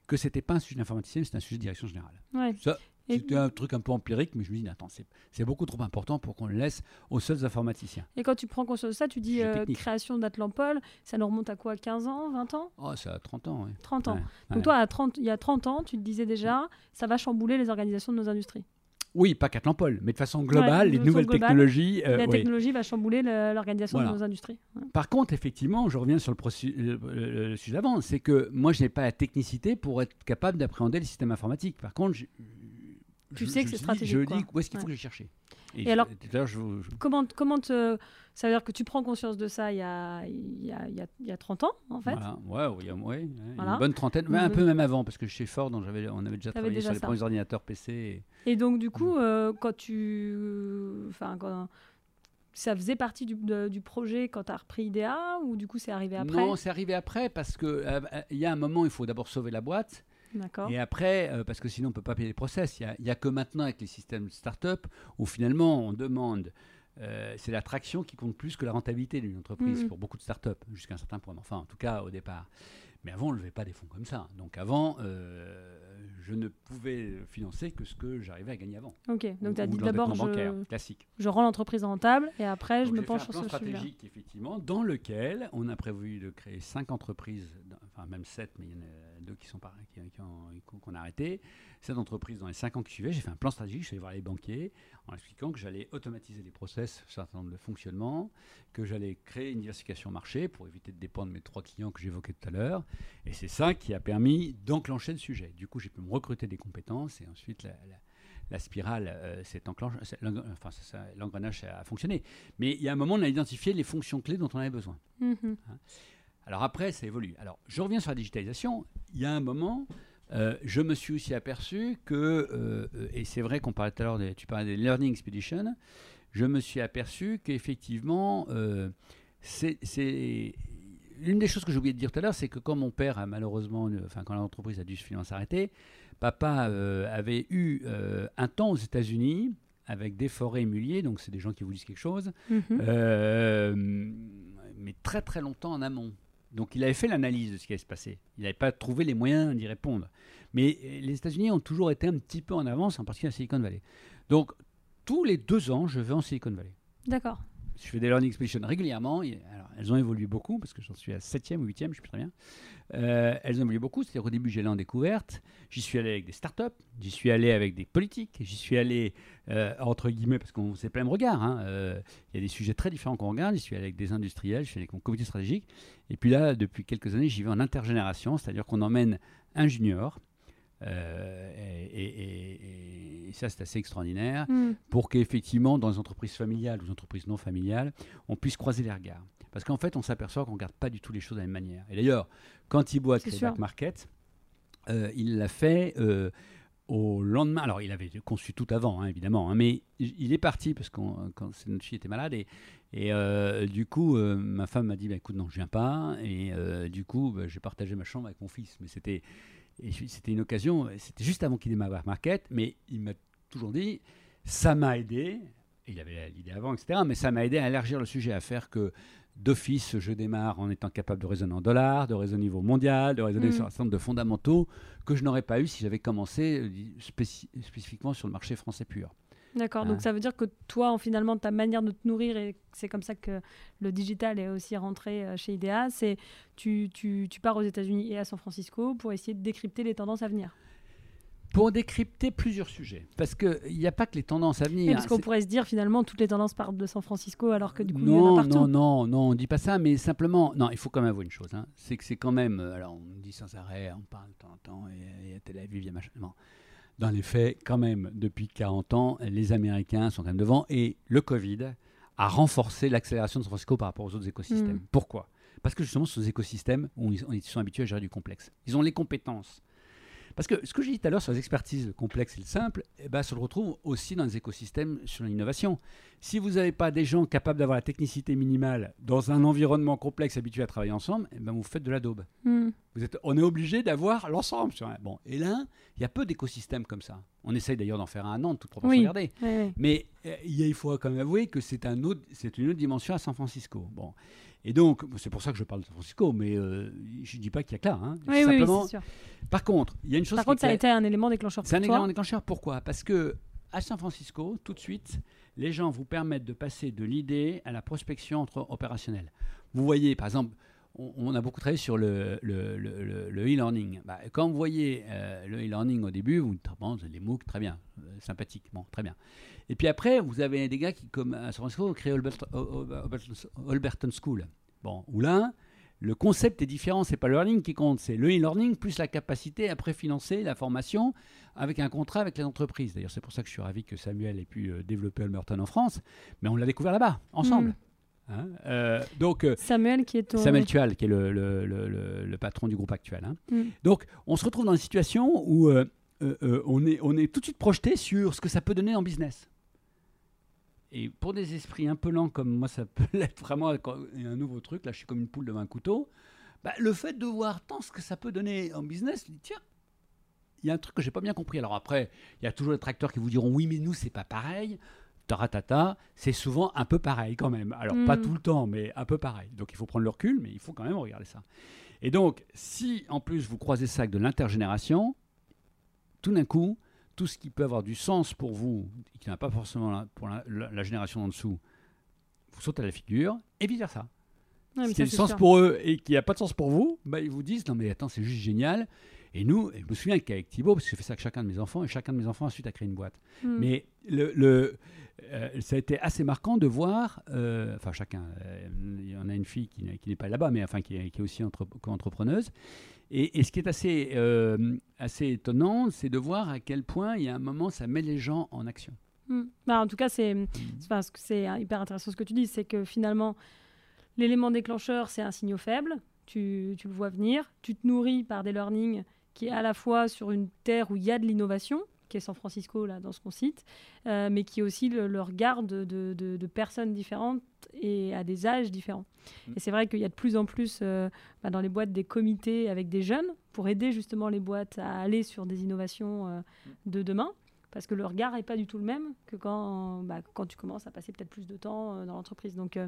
que c'était pas un sujet d'informaticien, c'était un sujet de direction générale. C'était un truc un peu empirique, mais je me dis, attends, c'est beaucoup trop important pour qu'on le laisse aux seuls informaticiens. Et quand tu prends conscience de ça, tu dis euh, création d'Atlampol, ça nous remonte à quoi 15 ans, 20 ans? Oh, ça a 30 ans, oui. 30 ans. Donc toi, à 30, il y a 30 ans, tu te disais déjà, ça va chambouler les organisations de nos industries. Oui, pas qu'Atlampol, mais de façon globale, les nouvelles technologies. Euh, la technologie va chambouler l'organisation de nos industries. Par contre, effectivement, je reviens sur le, le, sujet d'avant, c'est que moi, je n'ai pas la technicité pour être capable d'appréhender les systèmes informatiques. Par contre, je, tu sais que c'est stratégique. Je dis où est-ce qu'il faut que je chercher. Et, alors, comment, comment te, ça veut dire que tu prends conscience de ça il y a, il y a, il y a, 30 ans, en fait Ouais, ouais, ouais, une bonne trentaine, mais un peu même avant, parce que chez Ford, on avait, on avait déjà travaillé sur les premiers ordinateurs PC. Et, donc, du coup, mm. euh, quand tu. Enfin, quand ça faisait partie du, du projet quand tu as repris IDEA ou du coup c'est arrivé après Non, c'est arrivé après parce qu'il euh, il y a un moment, il faut d'abord sauver la boîte. Et après, euh, parce que sinon on ne peut pas payer les process, il n'y a, a, que maintenant avec les systèmes start-up où finalement on demande, euh, c'est l'attraction qui compte plus que la rentabilité d'une entreprise mm. pour beaucoup de start-up, jusqu'à un certain point. Enfin, en tout cas au départ. Mais avant, on ne levait pas des fonds comme ça. Donc avant, euh, je ne pouvais financer que ce que j'arrivais à gagner avant. Ok, donc tu as dit d'abord, je, classique. je rends l'entreprise rentable et après, je me penche sur ce sujet. stratégique, effectivement, dans lequel on a prévu de créer cinq entreprises, enfin même sept, mais il y en a deux qui sont par- qui, qui ont- qu'on a arrêté. Cette entreprise, dans les cinq ans qui suivaient, j'ai fait un plan stratégique, je suis allé voir les banquiers en expliquant que j'allais automatiser les process, un certain nombre de fonctionnements, que j'allais créer une diversification marché pour éviter de dépendre de mes trois clients que j'évoquais tout à l'heure. Et c'est ça qui a permis d'enclencher le sujet. Du coup, j'ai pu me recruter des compétences et ensuite la, la- la spirale euh, s'est enclenchée, c'est- enfin, l'engrenage a fonctionné. Mais il y a un moment, on a identifié les fonctions clés dont on avait besoin. Mhm. Alors après, ça évolue. Alors, je reviens sur la digitalisation. Il y a un moment, euh, je me suis aussi aperçu que, euh, et c'est vrai qu'on parlait tout à l'heure, des- tu parlais des Learning Expedition, je me suis aperçu qu'effectivement, euh, c'est... c'est- Une des choses que j'ai oublié de dire tout à l'heure, c'est que quand mon père a malheureusement, enfin quand l'entreprise a dû finalement s'arrêter, papa avait eu un temps aux États-Unis avec des forêts émuliers, donc c'est des gens qui vous disent quelque chose, Mhm. euh, mais très très longtemps en amont. Donc il avait fait l'analyse de ce qui allait se passer. Il n'avait pas trouvé les moyens d'y répondre. Mais euh, les États-Unis ont toujours été un petit peu en avance, en particulier à Silicon Valley. Donc tous les deux ans, je vais en Silicon Valley. D'accord. Je fais des learning expeditions régulièrement. Alors, elles ont évolué beaucoup parce que j'en suis à 7e ou 8e, je ne sais très bien. Euh, elles ont évolué beaucoup. C'est-à-dire qu'au début, j'allais en découverte. J'y suis allé avec des startups. J'y suis allé avec des politiques. J'y suis allé, euh, entre guillemets, parce qu'on c'est plein de regards. hein. Euh, Il y a des sujets très différents qu'on regarde. J'y suis allé avec des industriels. Je suis allé avec mon comité stratégique. Et puis là, depuis quelques années, j'y vais en intergénération. C'est-à-dire qu'on emmène un junior. Euh, et, et- et- et ça, c'est assez extraordinaire Mhm. pour qu'effectivement, dans les entreprises familiales ou les entreprises non familiales, on puisse croiser les regards. Parce qu'en fait, on s'aperçoit qu'on ne regarde pas du tout les choses de la même manière. Et d'ailleurs, quand Thibault a créé. Back Market, euh, il l'a fait euh, au lendemain. Alors, il avait conçu tout avant, hein, évidemment, hein, mais il est parti parce que quand était malade et, et, euh, du coup, ma femme m'a dit bah, écoute, non, je viens pas. Et du coup, bah, j'ai partagé ma chambre avec mon fils. Mais c'était et c'était une occasion, c'était juste avant qu'il démarre Back Market, mais il m'a toujours dit ça m'a aidé. Et il avait l'idée avant, etc. Mais ça m'a aidé à élargir le sujet, à faire que d'office, je démarre en étant capable de raisonner en dollars, de raisonner au niveau mondial, de raisonner Mm. sur un certain nombre de fondamentaux que je n'aurais pas eu si j'avais commencé euh, spéci- spécifiquement sur le marché français pur. D'accord. Donc ça veut dire que toi, en, finalement, ta manière de te nourrir, et c'est comme ça que le digital est aussi rentré euh, chez IDEA, c'est tu, tu, tu pars aux États-Unis et à San Francisco pour essayer de décrypter les tendances à venir. Pour décrypter plusieurs sujets, parce qu'il n'y a pas que les tendances à venir. Oui, parce qu'on C'est- pourrait se dire finalement toutes les tendances partent de San Francisco alors que du coup il y en a non, partout. non, non, non, on dit pas ça, mais simplement, non, il faut quand même avouer une chose, hein, c'est que c'est quand même, euh, alors on dit sans arrêt, on parle de temps en temps, et, et à Tel Aviv, il y a machin. Dans les faits, quand même, depuis 40 ans, les Américains sont quand même devant, et le Covid a renforcé l'accélération de San Francisco par rapport aux autres écosystèmes. Mm. Pourquoi? Parce que justement, ce sont des écosystèmes où ils, ils sont habitués à gérer du complexe. Ils ont les compétences. Parce que ce que j'ai dit tout à l'heure sur les expertises, le complexe et le simple, eh ben, ça le retrouve aussi dans les écosystèmes sur l'innovation. Si vous n'avez pas des gens capables d'avoir la technicité minimale dans un environnement complexe habitué à travailler ensemble, eh ben, vous faites de la daube. Hmm. Vous êtes, on est obligé d'avoir l'ensemble. Sur un, bon, et là, il y a peu d'écosystèmes comme ça. On essaye d'ailleurs d'en faire un à Nantes, toute proportion Oui. gardée. Mais euh, il faut quand même avouer que c'est un autre, c'est une autre dimension à San Francisco. Bon. Et donc, c'est pour ça que je parle de San Francisco, mais euh, je ne dis pas qu'il y a que là. hein. Oui, oui, oui, sûr. par contre, il y a une chose Par qui est contre, ça a été un élément déclencheur C'est un élément déclencheur. Pourquoi? Parce que à San Francisco, tout de suite, les gens vous permettent de passer de l'idée à la prospection entre opérationnelle. Vous voyez, par exemple, on, a beaucoup travaillé sur le, le, le- le- le e-learning. Bah, quand vous voyez euh, le e-learning au début, vous dites, bon, les MOOC, très bien, euh, sympathique, bon, très bien. Et puis après, vous avez des gars qui, comme à San Francisco, ont créé Holbert- Holberton Holberton School. Bon, où là, le concept est différent, c'est pas le learning qui compte, c'est le e-learning plus la capacité à préfinancer la formation avec un contrat avec les entreprises. D'ailleurs, c'est pour ça que je suis ravi que Samuel ait pu euh, développer Holberton en France, mais on l'a découvert là-bas, ensemble. Mm. Hein, euh, donc, euh, Samuel qui est ton... Samuel Tual, qui est le, le- le- patron du groupe actuel. hein. Mm. Donc, on se retrouve dans une situation où euh, on, est, on est tout de suite projeté sur ce que ça peut donner en business. Et pour des esprits un peu lents comme moi, ça peut l'être vraiment un nouveau truc. Là, je suis comme une poule devant un couteau. Bah, le fait de voir tant ce que ça peut donner en business, dis, tiens, il y a un truc que j'ai pas bien compris. Alors après, il y a toujours des tracteurs qui vous diront oui, mais nous, c'est pas pareil. Taratata, c'est souvent un peu pareil quand même. Alors, pas Mm. tout le temps, mais un peu pareil. Donc, il faut prendre le recul, mais il faut quand même regarder ça. Et donc, si en plus vous croisez ça avec de l'intergénération, tout d'un coup, tout ce qui peut avoir du sens pour vous, et qui n'a pas forcément la- pour la, la- la génération en dessous, vous saute à la figure, et vice versa. Ouais, ce qui ça, a du sens sûr. pour eux et qui n'a pas de sens pour vous, bah, ils vous disent non mais attends c'est juste génial. Et nous, et je me souviens qu'avec Thibaut, parce que j'ai fait ça avec chacun de mes enfants, et chacun de mes enfants ensuite a créé une boîte. Mm. Mais le, le- euh, ça a été assez marquant de voir, euh, enfin chacun, euh, il y en a une fille qui n'est qui n'est pas là-bas, mais enfin qui est, qui est aussi entre- co-entrepreneuse. Et, et ce qui est assez, assez étonnant, c'est de voir à quel point il y a un moment, ça met les gens en action. Mm. Bah, en tout cas, c'est enfin, ce que c'est euh, hyper intéressant ce que tu dis, c'est que finalement, l'élément déclencheur, c'est un signal faible. Tu, tu le vois venir. Tu te nourris par des learnings qui est à la fois sur une terre où il y a de l'innovation, qui est San Francisco, là, dans ce qu'on cite, euh, mais qui est aussi le, le regard de, de- de- de personnes différentes et à des âges différents. Mm. Et c'est vrai qu'il y a de plus en plus euh, bah, dans les boîtes des comités avec des jeunes pour aider justement les boîtes à aller sur des innovations euh, de demain parce que le regard n'est pas du tout le même que quand, bah, quand tu commences à passer peut-être plus de temps dans l'entreprise. Donc,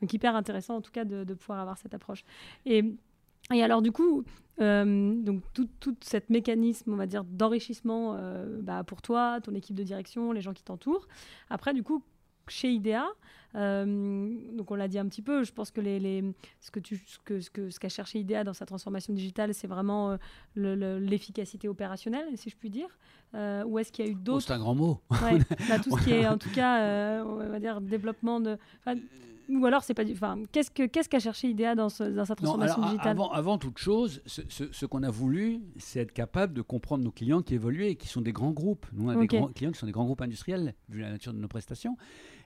donc hyper intéressant en tout cas de, de pouvoir avoir cette approche. Et, et alors du coup, euh, donc tout, tout cet mécanisme, on va dire, d'enrichissement euh, bah, pour toi, ton équipe de direction, les gens qui t'entourent. Après, du coup, chez IDEA, euh, donc on l'a dit un petit peu, je pense que, les, les- ce que tu, ce que, ce que- ce qu'a cherché IDEA dans sa transformation digitale, c'est vraiment euh, le- le- l'efficacité opérationnelle, si je puis dire. Euh, ou est-ce qu'il y a eu Oh, d'autres c'est un grand mot. Ouais, bah, tout ce qui est en tout cas, on va dire développement de. enfin, ou alors c'est pas du. Enfin, qu'est-ce que qu'est-ce qu'a cherché IDEA dans, ce- dans sa Non, transformation alors, digitale avant, avant toute chose, ce, ce- ce qu'on a voulu, c'est être capable de comprendre nos clients qui évoluent et qui sont des grands groupes. Nous, on a des grands clients qui sont des grands groupes industriels, vu la nature de nos prestations.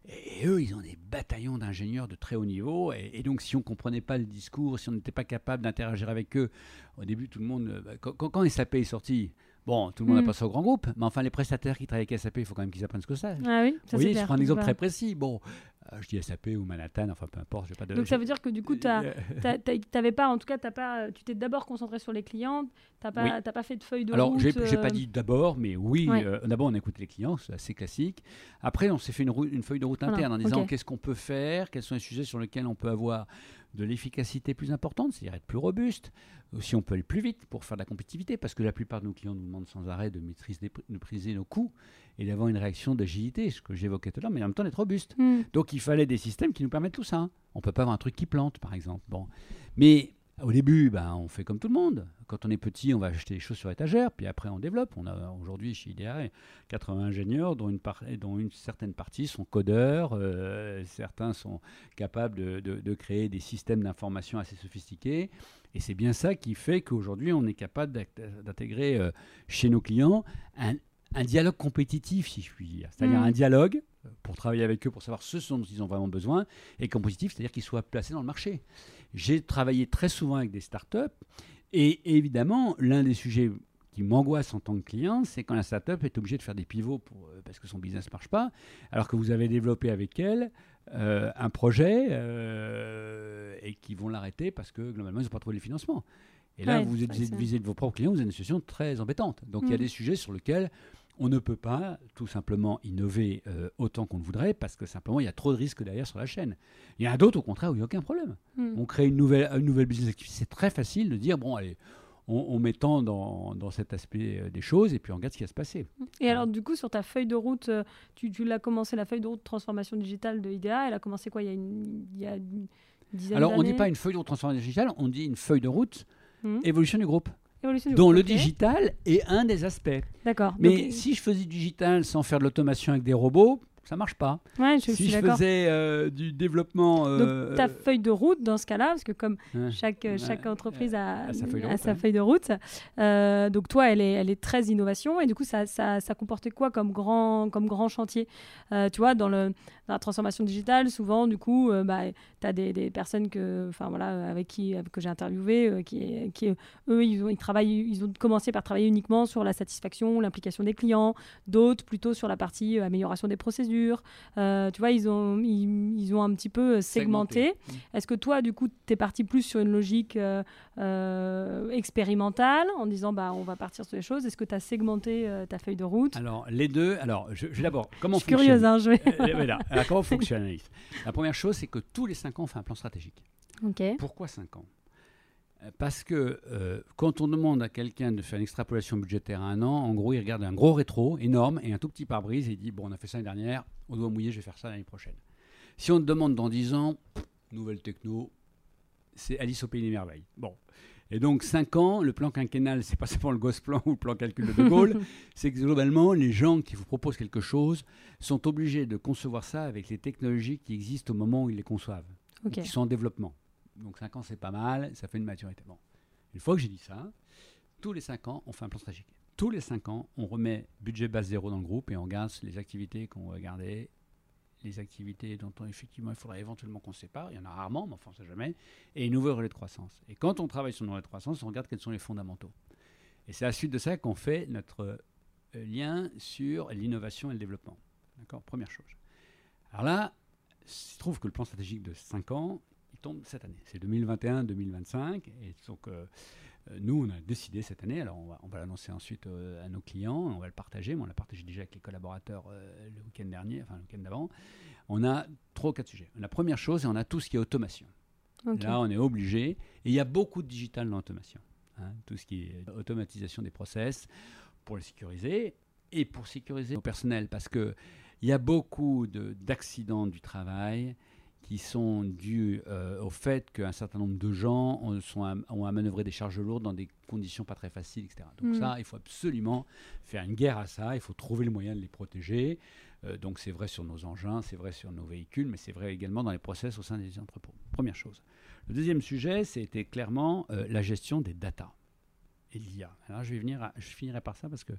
Et, eux, ils ont des bataillons d'ingénieurs de très haut niveau. Et, et donc, si on ne comprenait pas le discours, si on n'était pas capable d'interagir avec eux, au début, tout le monde. euh, bah, Quand, SAP est sorti, bon, tout le monde Mm. a passé au grand groupe, mais enfin, les prestataires qui travaillent avec SAP, il faut quand même qu'ils apprennent ce que c'est. Ah oui, ça oui, je prends un exemple très précis. Bon, je dis SAP ou Manhattan, enfin peu importe, pas de. Donc ça veut dire que du coup, tu Euh, n'avais pas, en tout cas, t'as pas, tu t'es d'abord concentré sur les clients, tu n'as pas, Oui. t'as pas fait de feuille de Alors, route. j'ai j'ai pas euh, dit d'abord, mais oui, Ouais. euh, d'abord on a écouté les clients, c'est assez classique. Après, on s'est fait une, feuille de route Voilà, interne en disant qu'est-ce qu'on peut faire, quels sont les sujets sur lesquels on peut avoir de l'efficacité plus importante, c'est-à-dire être plus robuste, si on peut aller plus vite pour faire de la compétitivité, parce que la plupart de nos clients nous demandent sans arrêt de maîtriser, de maîtriser nos coûts et d'avoir une réaction d'agilité, ce que j'évoquais tout à l'heure, mais en même temps d'être robuste. hmm. Donc il fallait des systèmes qui nous permettent tout ça. On peut pas avoir un truc qui plante, par exemple. Bon. Mais au début, ben, on fait comme tout le monde. Quand on est petit, on va acheter des choses sur étagère, puis après on développe. On a aujourd'hui chez IDEA 80 ingénieurs, dont une, par- dont une certaine partie sont codeurs, euh, certains sont capables de, de- de créer des systèmes d'information assez sophistiqués. Et c'est bien ça qui fait qu'aujourd'hui, on est capable d'intégrer euh, chez nos clients un, un dialogue compétitif, si je puis dire. C'est-à-dire Mm. un dialogue pour travailler avec eux, pour savoir ce dont ils ont vraiment besoin, et compétitif, c'est-à-dire qu'ils soient placés dans le marché. J'ai travaillé très souvent avec des startups, et évidemment, l'un des sujets qui m'angoisse en tant que client, c'est quand la startup est obligée de faire des pivots pour, euh, parce que son business ne marche pas, alors que vous avez développé avec elle euh, un projet euh, et qui vont l'arrêter parce que globalement, ils n'ont pas trouvé le financement. Et là, Ouais, vous êtes visé de vos propres clients, vous dans une situation très embêtante. Donc il y a Mm. des sujets sur lesquels on ne peut pas tout simplement innover euh, autant qu'on le voudrait parce que simplement il y a trop de risques derrière sur la chaîne. Il y en a d'autres au contraire où il n'y a aucun problème. Hmm. On crée une nouvelle, une nouvelle business activity, c'est très facile de dire bon allez, on, on met tant dans, dans cet aspect euh, des choses et puis on regarde ce qui va se passer. Et alors, du coup, sur ta feuille de route, euh, tu, tu l'as commencé, la feuille de route transformation digitale de IDEA, elle a commencé quoi Il y a une, il y a une dizaine Alors on ne dit pas une feuille de route transformation digitale, on dit une feuille de route Mhm. évolution du groupe, dont le digital est un des aspects. D'accord. Mais Donc, si je faisais du digital sans faire de l'automation avec des robots, ça marche pas. ouais, je, je si suis je faisais euh, du développement, euh, Donc, ta feuille de route, dans ce cas-là, parce que comme chaque, euh, chaque entreprise a, a sa feuille de a route, sa ouais. feuille de route, euh, donc toi, elle est, elle est très innovation, et du coup, ça, ça, ça comportait quoi comme grand, comme grand chantier? Euh, Tu vois, dans, le, dans la transformation digitale, souvent, du coup, euh, bah, tu as des, des personnes que, voilà, avec qui avec, que j'ai interviewé, euh, qui, qui, eux, ils ont, ils, travaillent, ils ont commencé par travailler uniquement sur la satisfaction, l'implication des clients, d'autres plutôt sur la partie euh, amélioration des procédures. Tu vois, ils ont, ils, ils ont un petit peu segmenté. Segmenté. Est-ce que toi, du coup, tu es parti plus sur une logique euh, euh, expérimentale en disant bah, on va partir sur les choses Est-ce que tu as segmenté euh, ta feuille de route? Alors les deux, alors je, je- d'abord comment Je suis curieuse, hein, je vais. Euh, voilà. Alors, comment fonctionne Anaïs La première chose, c'est que tous les 5 ans, on fait un plan stratégique. ok. Pourquoi 5 ans? Euh, Parce que euh, quand on demande à quelqu'un de faire une extrapolation budgétaire à un an, en gros, il regarde un gros rétro énorme et un tout petit pare-brise et il dit Bon, on a fait ça l'année dernière, on doit mouiller, je vais faire ça l'année prochaine. Si on te demande dans 10 ans, pff, nouvelle techno, c'est Alice au pays des merveilles. Bon. Et donc, 5 ans, le plan quinquennal, c'est pas seulement le Gosplan ou le plan calcul de De Gaulle, c'est que globalement, les gens qui vous proposent quelque chose sont obligés de concevoir ça avec les technologies qui existent au moment où ils les conçoivent, qui sont en développement. Donc, 5 ans, c'est pas mal, ça fait une maturité. Bon. Une fois que j'ai dit ça, tous les 5 ans, on fait un plan stratégique. Tous les 5 ans, on remet budget base zéro dans le groupe et on regarde les activités qu'on va les activités dont on, effectivement il faudra éventuellement qu'on sépare. Il y en a rarement, mais enfin, on sait jamais. Et une nouvelle relais de croissance. Et quand on travaille sur une relais de croissance, on regarde quels sont les fondamentaux. Et c'est à la suite de ça qu'on fait notre euh, lien sur l'innovation et le développement. D'accord? Première chose. Alors là, il se trouve que le plan stratégique de 5 ans, il tombe cette année. C'est 2021-2025. Et donc, euh, nous, on a décidé cette année, alors on va, on va l'annoncer ensuite euh, à nos clients, on va le partager, mais on l'a partagé déjà avec les collaborateurs euh, le week-end dernier, enfin le week-end d'avant. On a trois ou quatre sujets. La première chose, on a tout ce qui est automation. Là, on est obligé. Et il y a beaucoup de digital dans l'automation. hein. tout ce qui est automatisation des process pour les sécuriser et pour sécuriser nos personnels. Parce qu'il y a beaucoup de- d'accidents du travail qui sont dus euh, au fait qu'un certain nombre de gens ont, sont à, ont à manœuvrer des charges lourdes dans des conditions pas très faciles, etc. Donc Mhm. ça, il faut absolument faire une guerre à ça, il faut trouver le moyen de les protéger. Euh, donc c'est vrai sur nos engins, c'est vrai sur nos véhicules, mais c'est vrai également dans les process au sein des entrepôts. Première chose. Le deuxième sujet, c'était clairement euh, la gestion des data et l'IA. Alors je vais venir, à- je finirai par ça parce que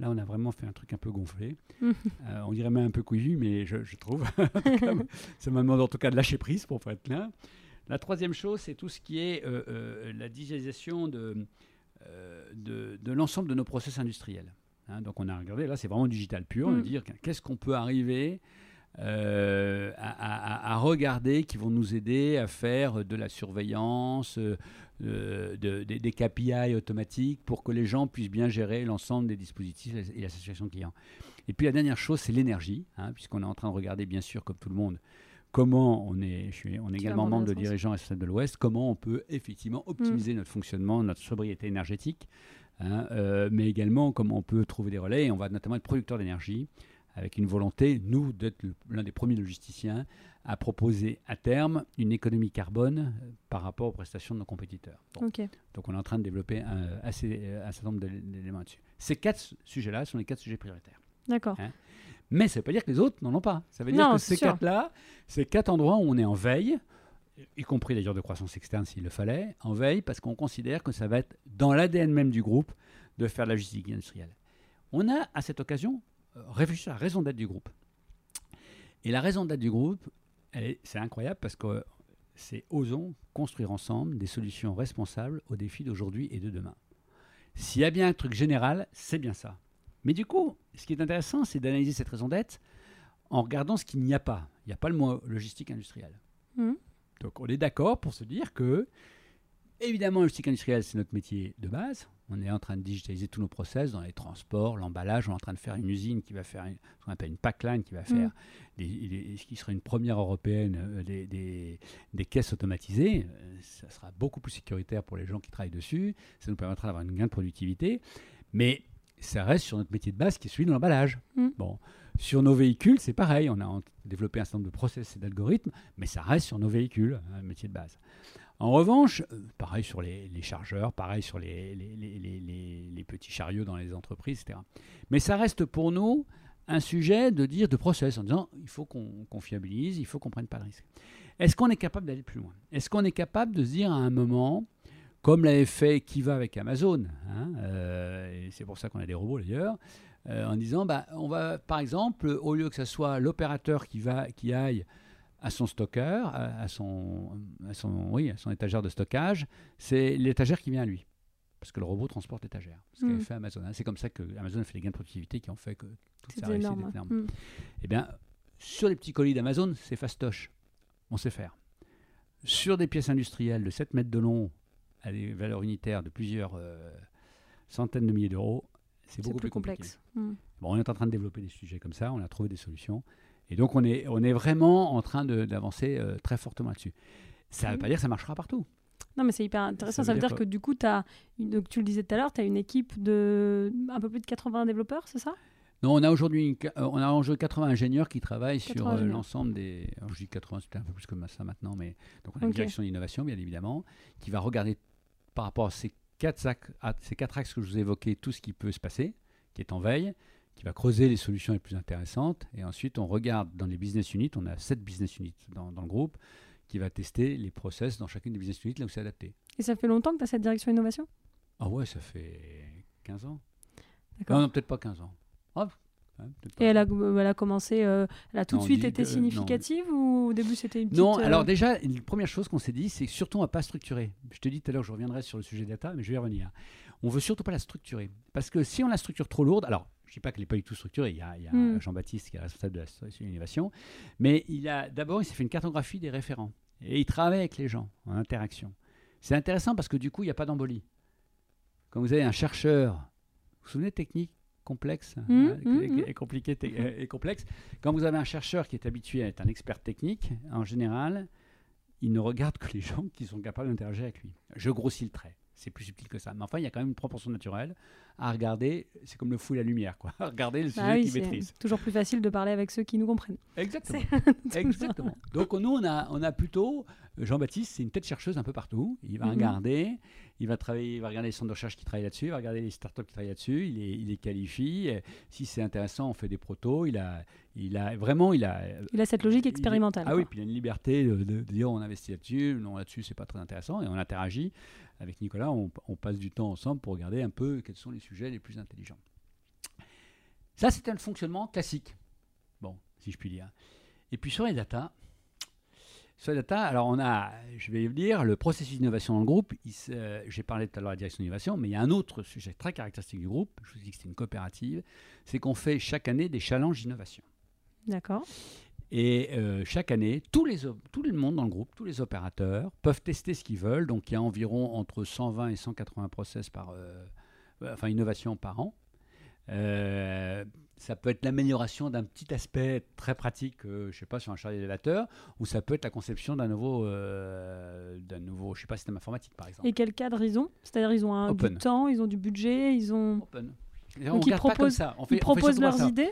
là on a vraiment fait un truc un peu gonflé. Euh, on dirait même un peu couillu, mais je, je trouve. Cas, ça m'a demandé en tout cas de lâcher prise pour être là. La troisième chose, c'est tout ce qui est euh, euh, la digitalisation de, de, de l'ensemble de nos process industriels. Hein, donc on a regardé, là c'est vraiment digital pur, de Mm. dire qu'est-ce qu'on peut arriver euh, à, à- à regarder qui vont nous aider à faire de la surveillance, euh, euh, de- des- KPI automatiques pour que les gens puissent bien gérer l'ensemble des dispositifs et la satisfaction client. Et puis la dernière chose, c'est l'énergie, hein, puisqu'on est en train de regarder, bien sûr, comme tout le monde, comment on est, je suis, on est également membre de dirigeants SSF de l'Ouest, comment on peut effectivement optimiser notre fonctionnement, notre sobriété énergétique, hein, euh, mais également comment on peut trouver des relais. Et on va notamment être producteur d'énergie avec une volonté, nous, d'être l'un des premiers logisticiens à proposer à terme une économie carbone euh, par rapport aux prestations de nos compétiteurs. Bon. Donc on est en train de développer un, assez, euh, un certain nombre d'é- d'éléments là-dessus. Ces quatre su- sujets-là sont les quatre sujets prioritaires. D'accord. Hein Mais ça ne veut pas dire que les autres n'en ont pas. Ça veut dire que ces quatre-là, ces quatre endroits où on est en veille, y compris d'ailleurs de croissance externe s'il le fallait, en veille parce qu'on considère que ça va être dans l'ADN même du groupe de faire de la logistique industrielle. On a à cette occasion euh, réfléchi à la raison d'être du groupe. Et la raison d'être du groupe, c'est incroyable parce que c'est osons construire ensemble des solutions responsables aux défis d'aujourd'hui et de demain. S'il y a bien un truc général, c'est bien ça. Mais du coup, ce qui est intéressant, c'est d'analyser cette raison d'être en regardant ce qu'il n'y a pas. Il n'y a pas le mot logistique industrielle. Mhm. Donc on est d'accord pour se dire que, évidemment, la logistique industrielle, c'est notre métier de base. On est en train de digitaliser tous nos process dans les transports, l'emballage. On est en train de faire une usine qui va faire une- ce qu'on appelle une packline, qui va faire des- des- ce qui sera une première européenne euh, des, des- des caisses automatisées. Euh, Ça sera beaucoup plus sécuritaire pour les gens qui travaillent dessus. Ça nous permettra d'avoir une gain de productivité. Mais ça reste sur notre métier de base qui est celui de l'emballage. Mm. Bon. Sur nos véhicules, c'est pareil. On a développé un certain nombre de process et d'algorithmes, mais ça reste sur nos véhicules, un métier de base. En revanche, euh, pareil sur les, chargeurs, pareil sur les, petits chariots dans les entreprises, etc. Mais ça reste pour nous un sujet de dire de process en disant il faut qu'on fiabilise, il faut qu'on prenne pas de risque. Est-ce qu'on est capable d'aller plus loin? Est-ce qu'on est capable de se dire à un moment, comme l'avait fait Kiva avec Amazon, hein, euh, et c'est pour ça qu'on a des robots d'ailleurs, euh, en disant bah, on va par exemple, au lieu que ce soit l'opérateur qui, qui aille à son stockeur, à, à son, à, son, oui, à son étagère de stockage, c'est l'étagère qui vient à lui. Parce que le robot transporte l'étagère. Ce qu'avait Mm. fait Amazon. hein. C'est comme ça que Amazon a fait des gains de productivité qui ont fait que toute sa réussite est énorme. Mhm. Eh bien, sur les petits colis d'Amazon, c'est fastoche. On sait faire. Sur des pièces industrielles de 7 mètres de long, à des valeurs unitaires de plusieurs euh, centaines de milliers d'euros, c'est beaucoup plus complexe. Mhm. Bon, on est en train de développer des sujets comme ça, on a trouvé des solutions. Et donc, on est, on est vraiment en train d'avancer euh, très fortement là-dessus. Ça ne veut Mhm. pas dire que ça marchera partout. Non, mais c'est hyper intéressant. Ça, Ça veut dire dire que du coup, as donc, tu le disais tout à l'heure, tu as une équipe de un peu plus de 80 développeurs, c'est ça? Non, on a aujourd'hui euh, on a aujourd'hui 80 ingénieurs qui travaillent 80 sur euh, l'ensemble des. Alors je dis 80, c'était un peu plus comme ça maintenant, mais donc on a une direction d'innovation, bien évidemment, qui va regarder par rapport à ces quatre, à ces quatre axes que je vous ai évoqués, tout ce qui peut se passer, qui est en veille, qui va creuser les solutions les plus intéressantes, et ensuite on regarde dans les business units, on a sept business units dans, dans le groupe, qui va tester les process dans chacune des business units là où c'est adapté. Et ça fait longtemps que tu as cette direction innovation? Ah ouais, ça fait 15 ans. D'accord. Non, non, peut-être pas 15 ans. Pas. Et elle a, euh, elle a commencé, euh, elle a tout de suite été non. significative ou au début c'était une petite. Non, euh, alors déjà, une première chose qu'on s'est dit, c'est surtout on ne va pas structurer. Je te dis tout à l'heure, je reviendrai sur le sujet data, mais je vais y revenir. On veut surtout pas la structurer. Parce que si on la structure trop lourde, alors je ne dis pas qu'elle n'est pas du tout structurée, il y a, Hmm. Jean-Baptiste qui est responsable de la et l'innovation, mais il a d'abord, il s'est fait une cartographie des référents. Et il travaille avec les gens en interaction. C'est intéressant parce que du coup, il n'y a pas d'embolie. Quand vous avez un chercheur, vous vous souvenez complexes Hmm, hein, hmm, et- hmm. et compliquées te- euh, et complexes? Quand vous avez un chercheur qui est habitué à être un expert technique, en général, il ne regarde que les gens qui sont capables d'interagir avec lui. Je grossis le trait. C'est plus subtil que ça. Mais enfin, il y a quand même une proportion naturelle à regarder. C'est comme le fou et la lumière, quoi. À regarder le sujet bah oui, qu'il c'est maîtrise. toujours plus facile de parler avec ceux qui nous comprennent. Exactement. Donc nous, on a, on a plutôt Jean-Baptiste, c'est une tête chercheuse un peu partout. Il va Mhm. regarder, il va travailler, il va regarder les centres de recherche qui travaillent là-dessus, il va regarder les startups qui travaillent là-dessus. Il les, il les qualifie. Si c'est intéressant, on fait des protos. Il a, il a vraiment, il a. Il a cette logique il- expérimentale. Ah oui, puis il a une liberté de, de- de dire on investit là-dessus, non là-dessus c'est pas très intéressant et on interagit avec Nicolas. On, on passe du temps ensemble pour regarder un peu quels sont les sujets les plus intelligents. Ça, c'est un fonctionnement classique. Bon, si je puis dire. Et puis sur les data, sur les data, alors on a, je vais vous dire, le processus d'innovation dans le groupe. euh, J'ai parlé tout à l'heure de la direction d'innovation, mais il y a un autre sujet très caractéristique du groupe. Je vous dis que c'est une coopérative. C'est qu'on fait chaque année des challenges d'innovation. D'accord. Et euh, chaque année, tous les, tout le monde dans le groupe, tous les opérateurs peuvent tester ce qu'ils veulent. Donc il y a environ entre 120 et 180 process par, euh, enfin innovations par an. Euh, ça peut être l'amélioration d'un petit aspect très pratique, euh, je sais pas, sur un char d'élévateur, ou ça peut être la conception d'un nouveau, euh, d'un nouveau, je sais pas, système informatique par exemple. Et quel cadre ils ont? C'est-à-dire ils ont un, Open. temps, ils ont du budget, ils ont. Open. Donc, on ils regarde pas comme proposent- ça. On fait- Ils on fait proposent leurs ça. idées?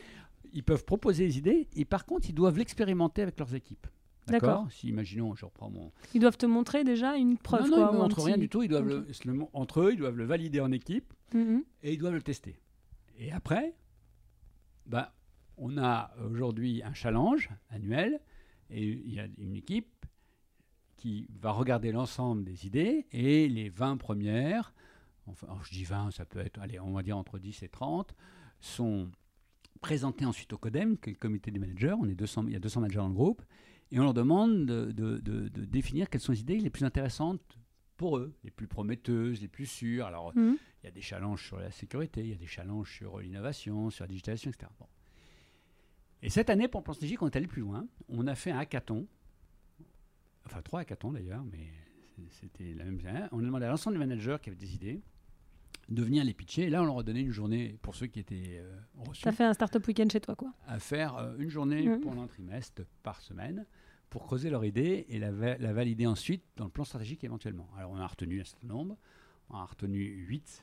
Ils peuvent proposer des idées, et par contre, ils doivent l'expérimenter avec leurs équipes. D'accord. Si, imaginons, je reprends mon, Ils doivent te montrer déjà une preuve. non, non, quoi, ils ne montrent rien petit- du tout. Ils doivent le- le entre eux, ils doivent le valider en équipe Mhm. et ils doivent le tester. Et après, ben, on a aujourd'hui un challenge annuel et il y a une équipe qui va regarder l'ensemble des idées et les 20 premières, enfin, alors je dis 20, ça peut être, allez, on va dire entre 10 et 30, sont présentées ensuite au CODEM, qui est le comité des managers. On est 200, il y a 200 managers dans le groupe et on leur demande de, de- de- de définir quelles sont les idées les plus intéressantes pour eux, les plus prometteuses, les plus sûres. Alors, Mhm. il y a des challenges sur la sécurité, il y a des challenges sur l'innovation, sur la digitalisation, etc. Bon. Et cette année, pour plan stratégique, on est allé plus loin. On a fait un hackathon, enfin trois hackathons d'ailleurs, mais c'était la même chose. On a demandé à l'ensemble des managers qui avaient des idées de venir les pitcher. Et là, on leur a donné une journée, pour ceux qui étaient euh, reçus, T'as fait un startup week-end chez toi, quoi. à faire euh, une journée Mhm. pendant un trimestre par semaine pour creuser leur idée et la, va- la valider ensuite dans le plan stratégique éventuellement. Alors on a retenu un certain nombre, on a retenu 8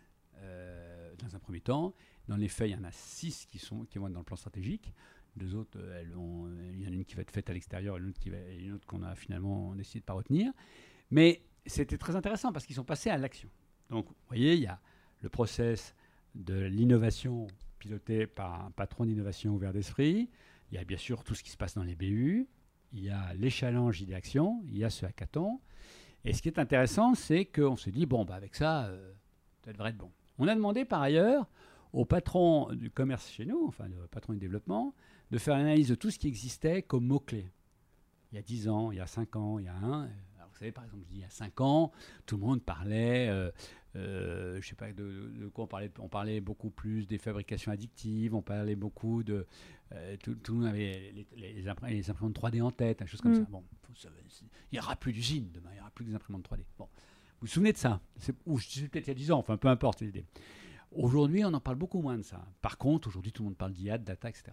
dans un premier temps. Dans les faits, il y en a 6 qui, sont, qui vont être dans le plan stratégique. Deux autres, euh, il y en a une qui va être faite à l'extérieur et une autre, qui va- et une autre qu'on a finalement décidé de ne pas retenir. Mais c'était très intéressant parce qu'ils sont passés à l'action. Donc, vous voyez, il y a le process de l'innovation piloté par un patron d'innovation ouvert d'esprit. Il y a bien sûr tout ce qui se passe dans les BU. Il y a les challenges idées-action. Il y a ce hackathon. Et ce qui est intéressant, c'est qu'on s'est dit, bon, bah, avec ça, euh, ça devrait être bon. On a demandé par ailleurs au patron du commerce chez nous, enfin le patron du développement, de faire l'analyse de tout ce qui existait comme mots-clés. Il y a 10 ans, il y a 5 ans, il y a un. Alors, vous savez, par exemple, il y a 5 ans, tout le monde parlait, euh, euh, je sais pas de- de quoi on parlait, on parlait beaucoup plus des fabrications addictives, on parlait beaucoup de. Euh, tout, tout le monde avait les, les, les imprim- les imprimantes 3D en tête, des choses comme Mm. ça. Bon, il n'y aura plus d'usine demain, il n'y aura plus que des imprimantes 3D. Bon. Vous vous souvenez de ça? Ou peut-être il y a 10 ans, enfin peu importe l'idée. Aujourd'hui, on en parle beaucoup moins de ça. Par contre, aujourd'hui, tout le monde parle d'IAD, data, etc.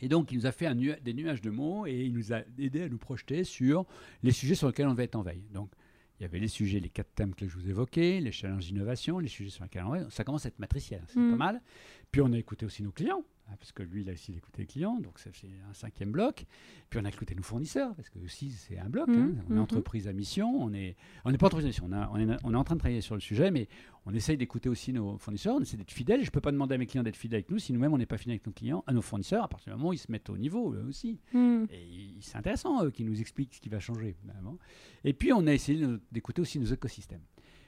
Et donc, il nous a fait un des nuages de mots et il nous a aidé à nous projeter sur les sujets sur lesquels on devait être en veille. Donc, il y avait les sujets, les quatre thèmes que je vous évoquais, les challenges d'innovation, les sujets sur lesquels on va. Ça commence à être matriciel, c'est Mm. pas mal. Puis, on a écouté aussi nos clients. Hein, parce que lui, il a aussi écouté les clients, donc c'est un cinquième bloc. Puis on a écouté nos fournisseurs, parce que aussi c'est un bloc. Mhm, hein. On est mhm. entreprise à mission, on est, on n'est pas entreprise à mission, on, a- on est, on est en train de travailler sur le sujet, mais on essaye d'écouter aussi nos fournisseurs, on essaie d'être fidèles. Je ne peux pas demander à mes clients d'être fidèles avec nous si nous-mêmes on n'est pas fidèles avec nos clients, à nos fournisseurs, à partir du moment où ils se mettent au niveau eux aussi. Hmm. Et c'est intéressant, eux, qui nous expliquent ce qui va changer. finalement. Et puis, on a essayé d'écouter aussi nos écosystèmes.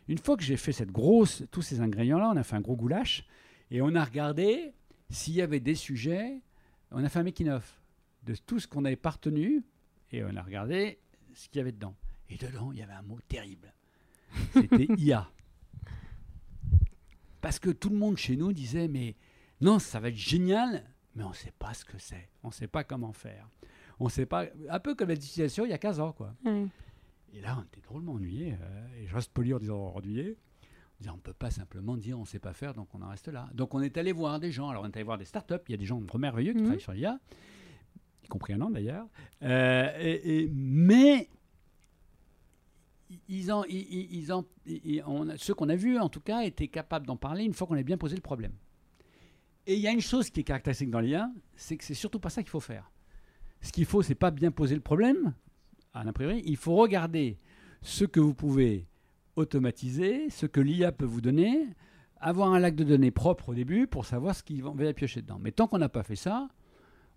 Une fois que j'ai fait cette grosse, tous ces ingrédients-là, on a fait un gros goulash et on a regardé s'il y avait des sujets. On a fait un making-of de tout ce qu'on avait pas retenu et on a regardé ce qu'il y avait dedans. Et dedans, il y avait un mot terrible. C'était IA. Parce que tout le monde chez nous disait, mais non, ça va être génial, mais on ne sait pas ce que c'est. On ne sait pas comment faire. On sait pas. Un peu comme la situation il y a 15 ans, quoi. Et là, on était drôlement ennuyés. euh, et je reste poli en disant ennuyés. On ne peut pas simplement dire on ne sait pas faire, donc on en reste là. Donc on est allé voir des gens. Alors on est allé voir des startups. Il y a des gens merveilleux qui Mhm. travaillent sur l'IA, y compris un an d'ailleurs. Euh, et- et- mais ils en, ils, ils- ils en, ils- ils- on a- ceux qu'on a vus, en tout cas, étaient capables d'en parler une fois qu'on a bien posé le problème. Et il y a une chose qui est caractéristique dans l'IA, c'est que c'est surtout pas ça qu'il faut faire. Ce qu'il faut, c'est pas bien poser le problème, à l'a priori, il faut regarder ce que vous pouvez automatiser, ce que l'IA peut vous donner, avoir un lac de données propre au début pour savoir ce qui va piocher dedans. Mais tant qu'on n'a pas fait ça,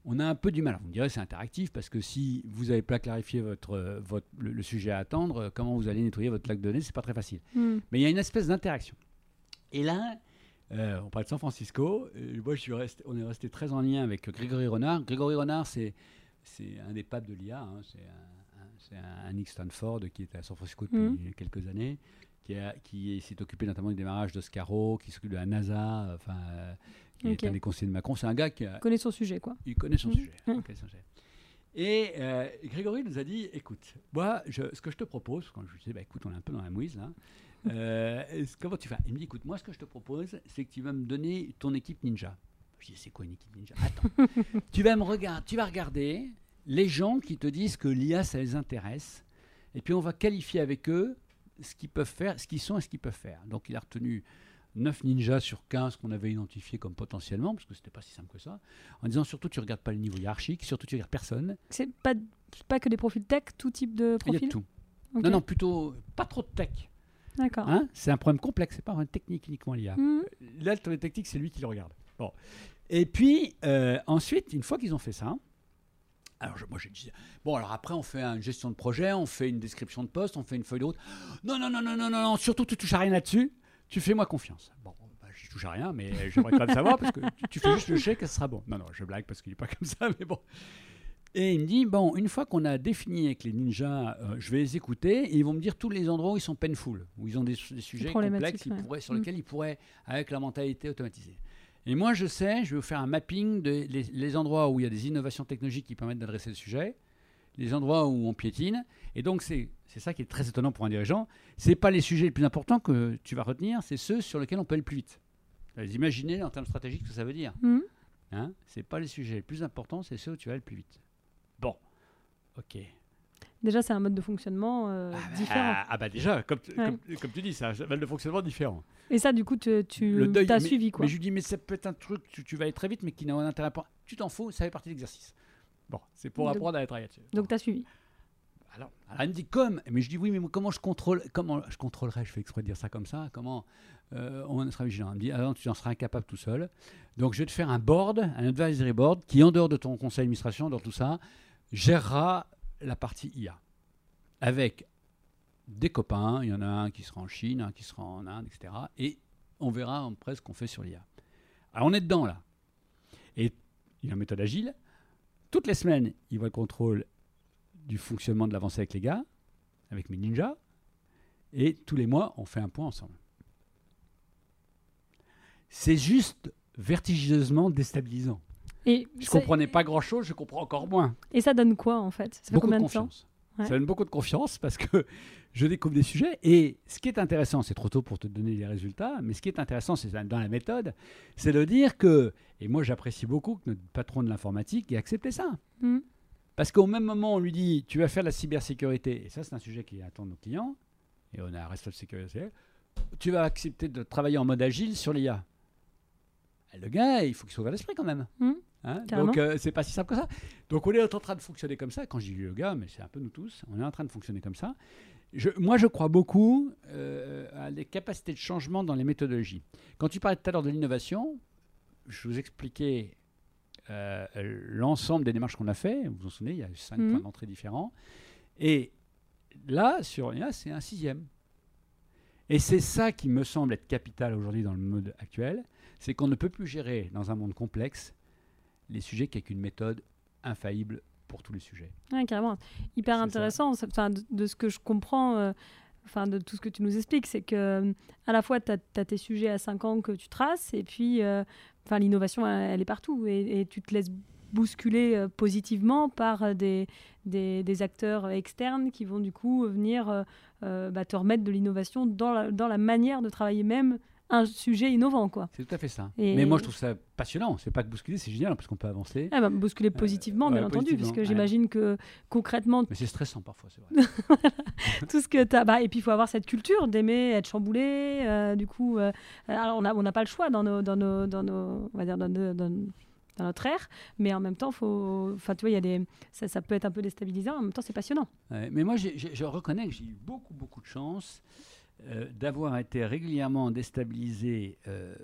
on a un peu du mal. Vous me direz c'est interactif parce que si vous n'avez pas clarifié votre, euh, votre, le, le sujet à attendre, euh, comment vous allez nettoyer votre lac de données, c'est pas très facile. Hmm. Mais il y a une espèce d'interaction. Et là, euh, on parle de San Francisco. et moi, je suis resté, on est resté très en lien avec Grégory Renard. Grégory Renard, c'est, un des papes de l'IA. hein. C'est, un- c'est un, un Nick Stanford qui était à San Francisco depuis Mhm. quelques années, qui, a- qui s'est occupé notamment du démarrage d'Oscaro, qui s'occupe de la NASA, enfin, euh, qui est un des conseillers de Macron. C'est un gars qui a, Connaît son sujet, quoi. il connaît son Mhm. sujet. Ouais. il connaît son sujet. Et euh, Grégory nous a dit, écoute, moi, je- ce que je te propose, quand je lui disais, bah, écoute, on est un peu dans la mouise là, euh, comment tu fais Il me dit, écoute, moi, ce que je te propose, c'est que tu vas me donner ton équipe ninja. Je dis, c'est quoi une équipe ninja? Attends, tu vas me regarder, tu vas regarder les gens qui te disent que l'IA, ça les intéresse, et puis on va qualifier avec eux ce qu'ils peuvent faire, ce qu'ils sont et ce qu'ils peuvent faire. Donc il a retenu 9 ninjas sur 15 qu'on avait identifiés comme potentiellement, parce que c'était pas si simple que ça, en disant surtout tu regardes pas le niveau hiérarchique, surtout tu regardes personne, C'est pas, pas que des profils tech, tout type de il y a profil de tout. Non, non, plutôt pas trop de tech. D'accord. Hein c'est un problème complexe, c'est pas un technique uniquement l'IA. Mhm. Là, le technique, c'est lui qui le regarde. Bon. Et puis, euh, ensuite, une fois qu'ils ont fait ça, alors je- moi j'ai dit, bon, alors après, on fait une gestion de projet, on fait une description de poste, on fait une feuille de route. Non, non, non, non, non, non, non, surtout, tu touches à rien là-dessus, tu fais-moi confiance. Bon, bah, je touche à rien, mais j'aimerais quand même savoir, parce que tu, tu fais juste le chèque, ça sera bon. Non, non, je blague parce qu'il n'est pas comme ça, mais bon. Et il me dit, bon, une fois qu'on a défini avec les ninjas, euh, je vais les écouter, et ils vont me dire tous les endroits où ils sont painful, où ils ont des, des sujets complexes ils ouais. pourraient- sur Mm. lesquels ils pourraient, avec la mentalité automatisée. Et moi, je sais, je vais vous faire un mapping des les endroits où il y a des innovations technologiques qui permettent d'adresser le sujet, les endroits où on piétine. Et donc, c'est ça qui est très étonnant pour un dirigeant. C'est pas les sujets les plus importants que tu vas retenir, c'est ceux sur lesquels on peut aller le plus vite. Vous imaginez en termes stratégiques ce que ça veut dire. Mhm. Hein c'est pas les sujets les plus importants, c'est ceux où tu vas aller le plus vite. Bon, ok. Déjà, c'est un mode de fonctionnement euh, Ah, différent. bah, ah bah déjà, comme, tu- Ouais. comme, comme tu dis, c'est un mode de fonctionnement différent. Et ça, du coup, tu, tu deuil, as mais- suivi, quoi. Mais je lui dis, mais ça peut être un truc, tu, tu vas aller très vite, mais qui n'a aucun intérêt pas. Tu t'en fous, ça fait partie de l'exercice. Bon, c'est pour Donc- apprendre à travailler là-dessus. Donc, tu as suivi. Alors, alors, elle me dit comme, mais je dis oui, mais comment je contrôle, comment je contrôlerais, je fais exprès de dire ça comme ça, comment euh, on sera vigilant. Elle me dit, ah non, tu en seras incapable tout seul. Donc je vais te faire un board, un advisory board, qui en dehors de ton conseil d'administration, dans tout ça, gérera la partie IA. Avec des copains, il y en a un qui sera en Chine, un qui sera en Inde, etc. Et on verra après ce qu'on fait sur l'IA. Alors on est dedans là. Et il y a une méthode agile. Toutes les semaines, il voit le contrôle du fonctionnement de l'avancée avec les gars, avec mes ninjas, et tous les mois, on fait un point ensemble. C'est juste vertigineusement déstabilisant. Et Je comprenais pas grand-chose, je comprends encore moins. Et ça donne quoi, en fait? Ça fait beaucoup de combien de, temps? Confiance. Ouais. Ça donne beaucoup de confiance parce que je découvre des sujets. Et ce qui est intéressant, c'est trop tôt pour te donner les résultats, mais ce qui est intéressant, c'est dans la méthode, c'est de dire que, et moi j'apprécie beaucoup que notre patron de l'informatique ait accepté ça. Mhm. Parce qu'au même moment, on lui dit tu vas faire de la cybersécurité, et ça, c'est un sujet qui attend nos clients, et on a un responsable de sécurité, tu vas accepter de travailler en mode agile sur l'IA. le gars, il faut qu'il soit ouvert l'esprit quand même. Mmh, Hein. Donc, euh, c'est pas si simple que ça. Donc, on est en train de fonctionner comme ça. Quand je dis le gars, mais c'est un peu nous tous, on est en train de fonctionner comme ça. Je- moi, je crois beaucoup euh, à des capacités de changement dans les méthodologies. Quand tu parlais tout à l'heure de l'innovation, je vous expliquais euh, l'ensemble des démarches qu'on a fait. Vous vous en souvenez, il y a eu cinq Mhm. points d'entrée différents. Et là, sur là, c'est un sixième. Et c'est ça qui me semble être capital aujourd'hui dans le mode actuel, c'est qu'on ne peut plus gérer dans un monde complexe les sujets qu'avec une méthode infaillible pour tous les sujets. Ouais, carrément. Hyper intéressant. Enfin, de, de ce que je comprends, euh, enfin, de tout ce que tu nous expliques, c'est que euh, à la fois, tu as, tes sujets à 5 ans que tu traces, et puis euh, enfin, l'innovation, elle, elle est partout. Et, et tu te laisses bousculer euh, positivement par des, des, des acteurs externes qui vont du coup venir bah, te remettre de l'innovation dans la, dans la manière de travailler même un sujet innovant. Quoi. C'est tout à fait ça. Et- Mais moi, je trouve ça passionnant. C'est pas que bousculer, c'est génial parce qu'on peut avancer. Ah bah, bousculer positivement, ouais, bien entendu, positivement, puisque ouais. j'imagine que concrètement, Mais c'est stressant parfois, c'est vrai. tout ce que tu as. Bah, et puis, il faut avoir cette culture d'aimer être chamboulé. euh, du coup, euh, alors on n'a on n'a pas le choix dans nos, dans nos, dans nos, on va dire dans, nos- dans- dans notre ère, mais en même temps, faut, enfin, tu vois, il y a des, ça, ça peut être un peu déstabilisant. En même temps, c'est passionnant. Ouais, mais moi, je reconnais que j'ai eu beaucoup, beaucoup de chance euh, d'avoir été régulièrement déstabilisé. euh,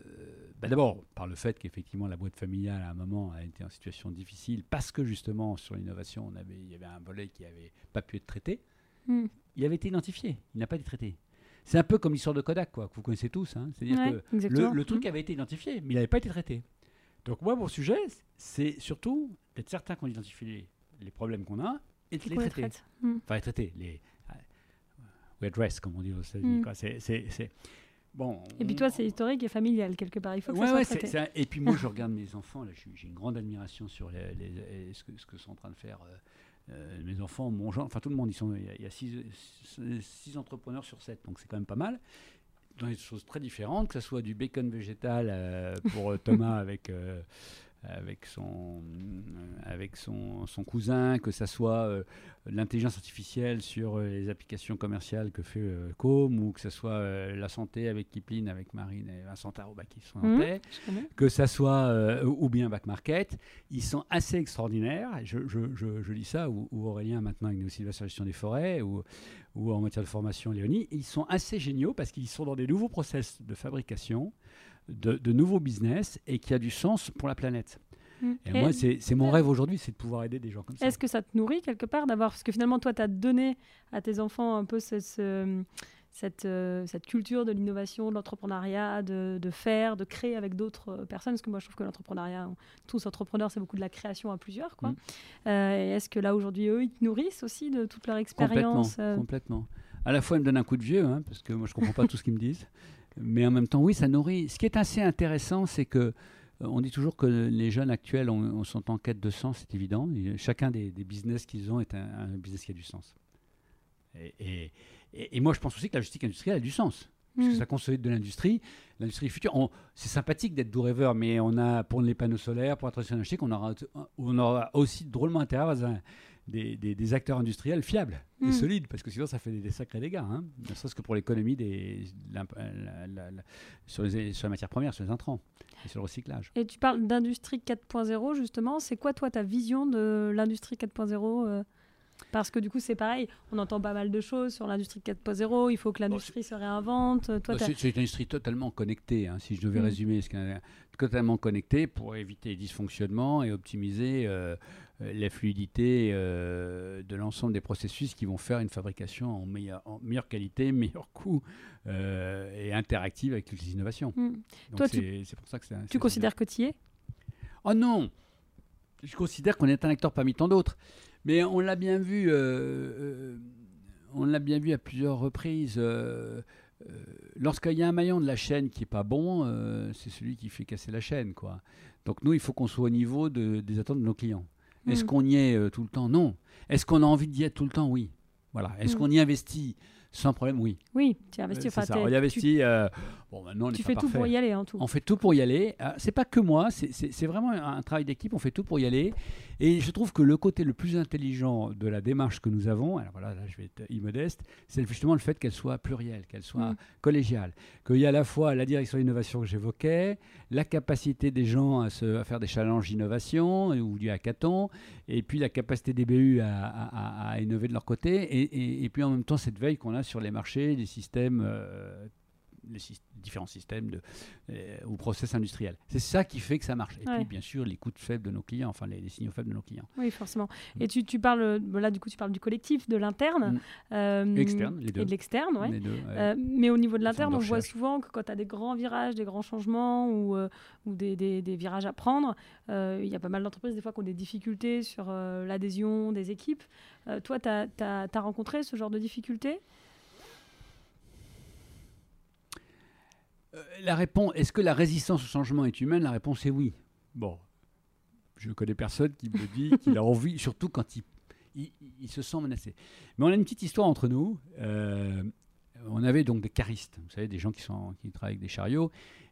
bah D'abord, par le fait qu'effectivement, la boîte familiale, à un moment, a été en situation difficile parce que justement, sur l'innovation, on avait, il y avait un volet qui n'avait pas pu être traité. Hmm. Il avait été identifié, il n'a pas été traité. C'est un peu comme l'histoire de Kodak, quoi, que vous connaissez tous. hein. C'est-à-dire Ouais, que le, le truc Mhm. avait été identifié, mais il n'avait pas été traité. Donc moi, mon sujet, c'est surtout d'être certain qu'on identifie les, les problèmes qu'on a et de les traiter. traite. Hmm. Enfin, les traiter, les address, comme on dit aux États-Unis. Mm. C'est, bon. Et puis toi, c'est historique et familial quelque part. Il faut que Ouais, ça soit et puis moi, je regarde mes enfants. Là, j'ai une grande admiration sur les, les- ce, que, ce que sont en train de faire euh, euh, mes enfants, mon genre, enfin tout le monde. Ils sont, il y a, il y a six, six- entrepreneurs sur sept, donc c'est quand même pas mal. Dans des choses très différentes, que ce soit du bacon végétal euh, pour Thomas avec. euh, avec son, avec son, son cousin, que ça soit euh, l'intelligence artificielle sur euh, les applications commerciales que fait euh, Com, ou que ce soit la santé avec Kipling, avec Marine et Vincent Tarot, bah, qui sont en Mhm. paix que ça soit ou bien Back Market, ils sont assez extraordinaires. Je, je, je, je lis ça, ou, ou Aurélien maintenant avec Néo sur la gestion des forêts, ou, ou en matière de formation Léonie. Ils sont assez géniaux parce qu'ils sont dans des nouveaux process de fabrication, de, de nouveaux business et qui a du sens pour la planète. Hmm. Et, Et moi, c'est mon rêve aujourd'hui, c'est de pouvoir aider des gens comme ça. Est-ce que ça te nourrit quelque part d'avoir. Parce que finalement, toi, tu as donné à tes enfants un peu ce- ce- cette, euh, cette culture de l'innovation, de l'entrepreneuriat, de, de faire, de créer avec d'autres euh, personnes? Parce que moi, je trouve que l'entrepreneuriat, tous entrepreneurs, c'est beaucoup de la création à plusieurs. quoi. Mm. Euh, et Est-ce que là, aujourd'hui, eux, ils te nourrissent aussi de toute leur Complètement, expérience euh, complètement. À la fois, ils me donnent un coup de vieux, hein, parce que moi, je comprends pas tout ce qu'ils me disent. Mais en même temps, oui, ça nourrit. Ce qui est assez intéressant, c'est que euh, on dit toujours que les jeunes actuels ont- ont- sont en quête de sens, c'est évident. Et chacun des, des business qu'ils ont est un, un business qui a du sens. Et, et- et- et moi, je pense aussi que la logistique industrielle a du sens. Parce que Mm. ça consolide de l'industrie, l'industrie future. C'est sympathique d'être doux rêveur, mais on a, pour les panneaux solaires, pour la transition énergétique, on aura, on aura aussi drôlement intérêt à avoir un- des, des- des acteurs industriels fiables et Mm. solides, parce que sinon ça fait des, des sacrés dégâts, hein, ne serait-ce que pour l'économie des, la- la- la- sur, les, sur les matières premières, sur les intrants et sur le recyclage. Et tu parles d'industrie 4.0, justement. C'est quoi, toi, ta vision de l'industrie 4.0 euh, Parce que du coup, c'est pareil, on entend pas mal de choses sur l'industrie 4.0, il faut que l'industrie se réinvente. Toi, Bah, c'est, une industrie totalement connectée, hein, si je devais Mm. résumer, ce totalement connectée pour éviter les dysfonctionnements et optimiser euh, euh, la fluidité euh, de l'ensemble des processus qui vont faire une fabrication en, meilleure- en meilleure qualité, meilleur coût euh, et interactive avec toutes les innovations. Donc tu- c'est, pour ça que c'est. Tu considères que tu y es? Oh non Je considère qu'on est un acteur parmi tant d'autres. Mais on l'a bien vu, euh, euh, on l'a bien vu à plusieurs reprises. euh, euh, Lorsqu'il y a un maillon de la chaîne qui est pas bon, euh, c'est celui qui fait casser la chaîne, quoi. Donc nous, il faut qu'on soit au niveau de- des attentes de nos clients. Est-ce Mm. qu'on y est euh, tout le temps? Non. Est-ce qu'on a envie d'y être tout le temps? Oui. Voilà. Est-ce Mm. qu'on y investit sans problème? Oui. Oui, tu Euh, investis. c'est enfin, ça. On y tu- investit. euh, bon, maintenant, on Tu, n'est fais pas tout pour y aller, en tout. On fait tout pour y aller. Euh, C'est pas que moi, c'est- vraiment un, un travail d'équipe. On fait tout pour y aller. Et je trouve que le côté le plus intelligent de la démarche que nous avons, alors voilà, là je vais être immodeste, c'est justement le fait qu'elle soit plurielle, qu'elle soit Mm. collégiale. Qu'il y a à la fois la direction d'innovation que j'évoquais, la capacité des gens à, se, à faire des challenges d'innovation ou du hackathon, et puis la capacité des BU à, à- à innover de leur côté, et, et- et puis en même temps cette veille qu'on a sur les marchés, les systèmes, euh, les syst- différents systèmes de, euh, ou process industriels. C'est ça qui fait que ça marche. Et Ouais. puis bien sûr les coûts faibles de nos clients, enfin les, les signaux faibles de nos clients. Oui, forcément. Mm. Et tu, tu parles, bon, là, du coup, tu parles du collectif, de l'interne. Mm. euh, externe, les deux. Et de l'externe, deux, ouais. Euh, mais au niveau de l'interne, on voit souvent que quand tu as des grands virages, des grands changements ou, euh, ou des, des- des virages à prendre, euh, il y a pas mal d'entreprises des fois qui ont des difficultés sur euh, l'adhésion des équipes. Euh, toi, tu as, rencontré ce genre de difficultés? La réponse, est-ce que la résistance au changement est humaine? La réponse est oui. Bon, je connais personne qui me dit qu'il a envie, surtout quand il, il, il se sent menacé. Mais on a une petite histoire entre nous. Euh, on avait donc des caristes, vous savez, des gens qui, sont, qui travaillent avec des chariots.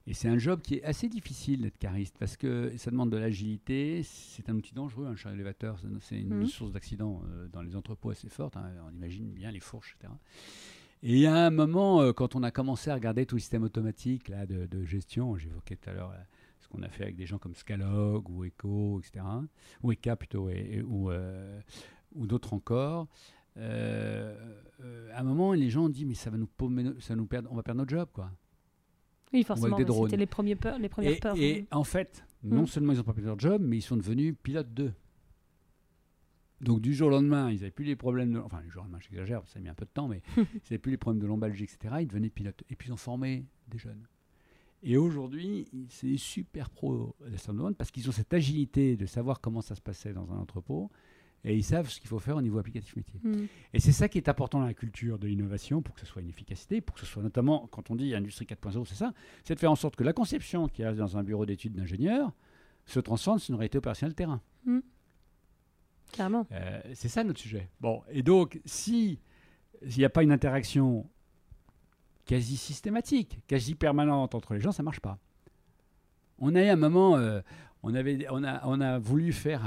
Et c'est un job qui est assez difficile d'être cariste parce que ça demande de l'agilité. C'est un outil dangereux, un chariot élévateur. C'est- une Mhm. source d'accident euh, dans les entrepôts assez forte. hein. On imagine bien les fourches, etc. Et il y a un moment, euh, quand on a commencé à regarder tout le système automatique là, de, de gestion, j'évoquais tout à l'heure euh, ce qu'on a fait avec des gens comme Scalog ou Echo, etc., ou Eka plutôt, et, et- ou, euh, ou d'autres encore. euh, euh, à un moment, les gens ont dit mais ça va nous, paumer- ça nous perdre, on va perdre notre job quoi. Oui, forcément. C'était les, premiers peurs, les premières Et, peurs. et en fait, non Mm. seulement ils n'ont pas perdu leur job, mais ils sont devenus pilotes 2. Donc du jour au lendemain, ils n'avaient plus les problèmes de... Enfin, du jour au lendemain, j'exagère, ça a mis un peu de temps, mais ils n'avaient plus les problèmes de lombalgie, etc. Ils devenaient pilotes. Et puis ils ont formé des jeunes. Et aujourd'hui, c'est des super pros d'Aston parce qu'ils ont cette agilité de savoir comment ça se passait dans un entrepôt et ils savent ce qu'il faut faire au niveau applicatif métier. Mm. Et c'est ça qui est important dans la culture de l'innovation pour que ce soit une efficacité, pour que ce soit notamment, quand on dit industrie 4.0, c'est ça, c'est de faire en sorte que la conception y a dans un bureau d'études d'ingénieur se transforme sur une réalité opérationnelle terrain. Carrément. Euh, c'est ça notre sujet. Bon, et donc, si s'il n'y a pas une interaction quasi systématique, quasi permanente entre les gens, ça marche pas. On a eu un moment, euh, on, avait, on, a, on a voulu faire,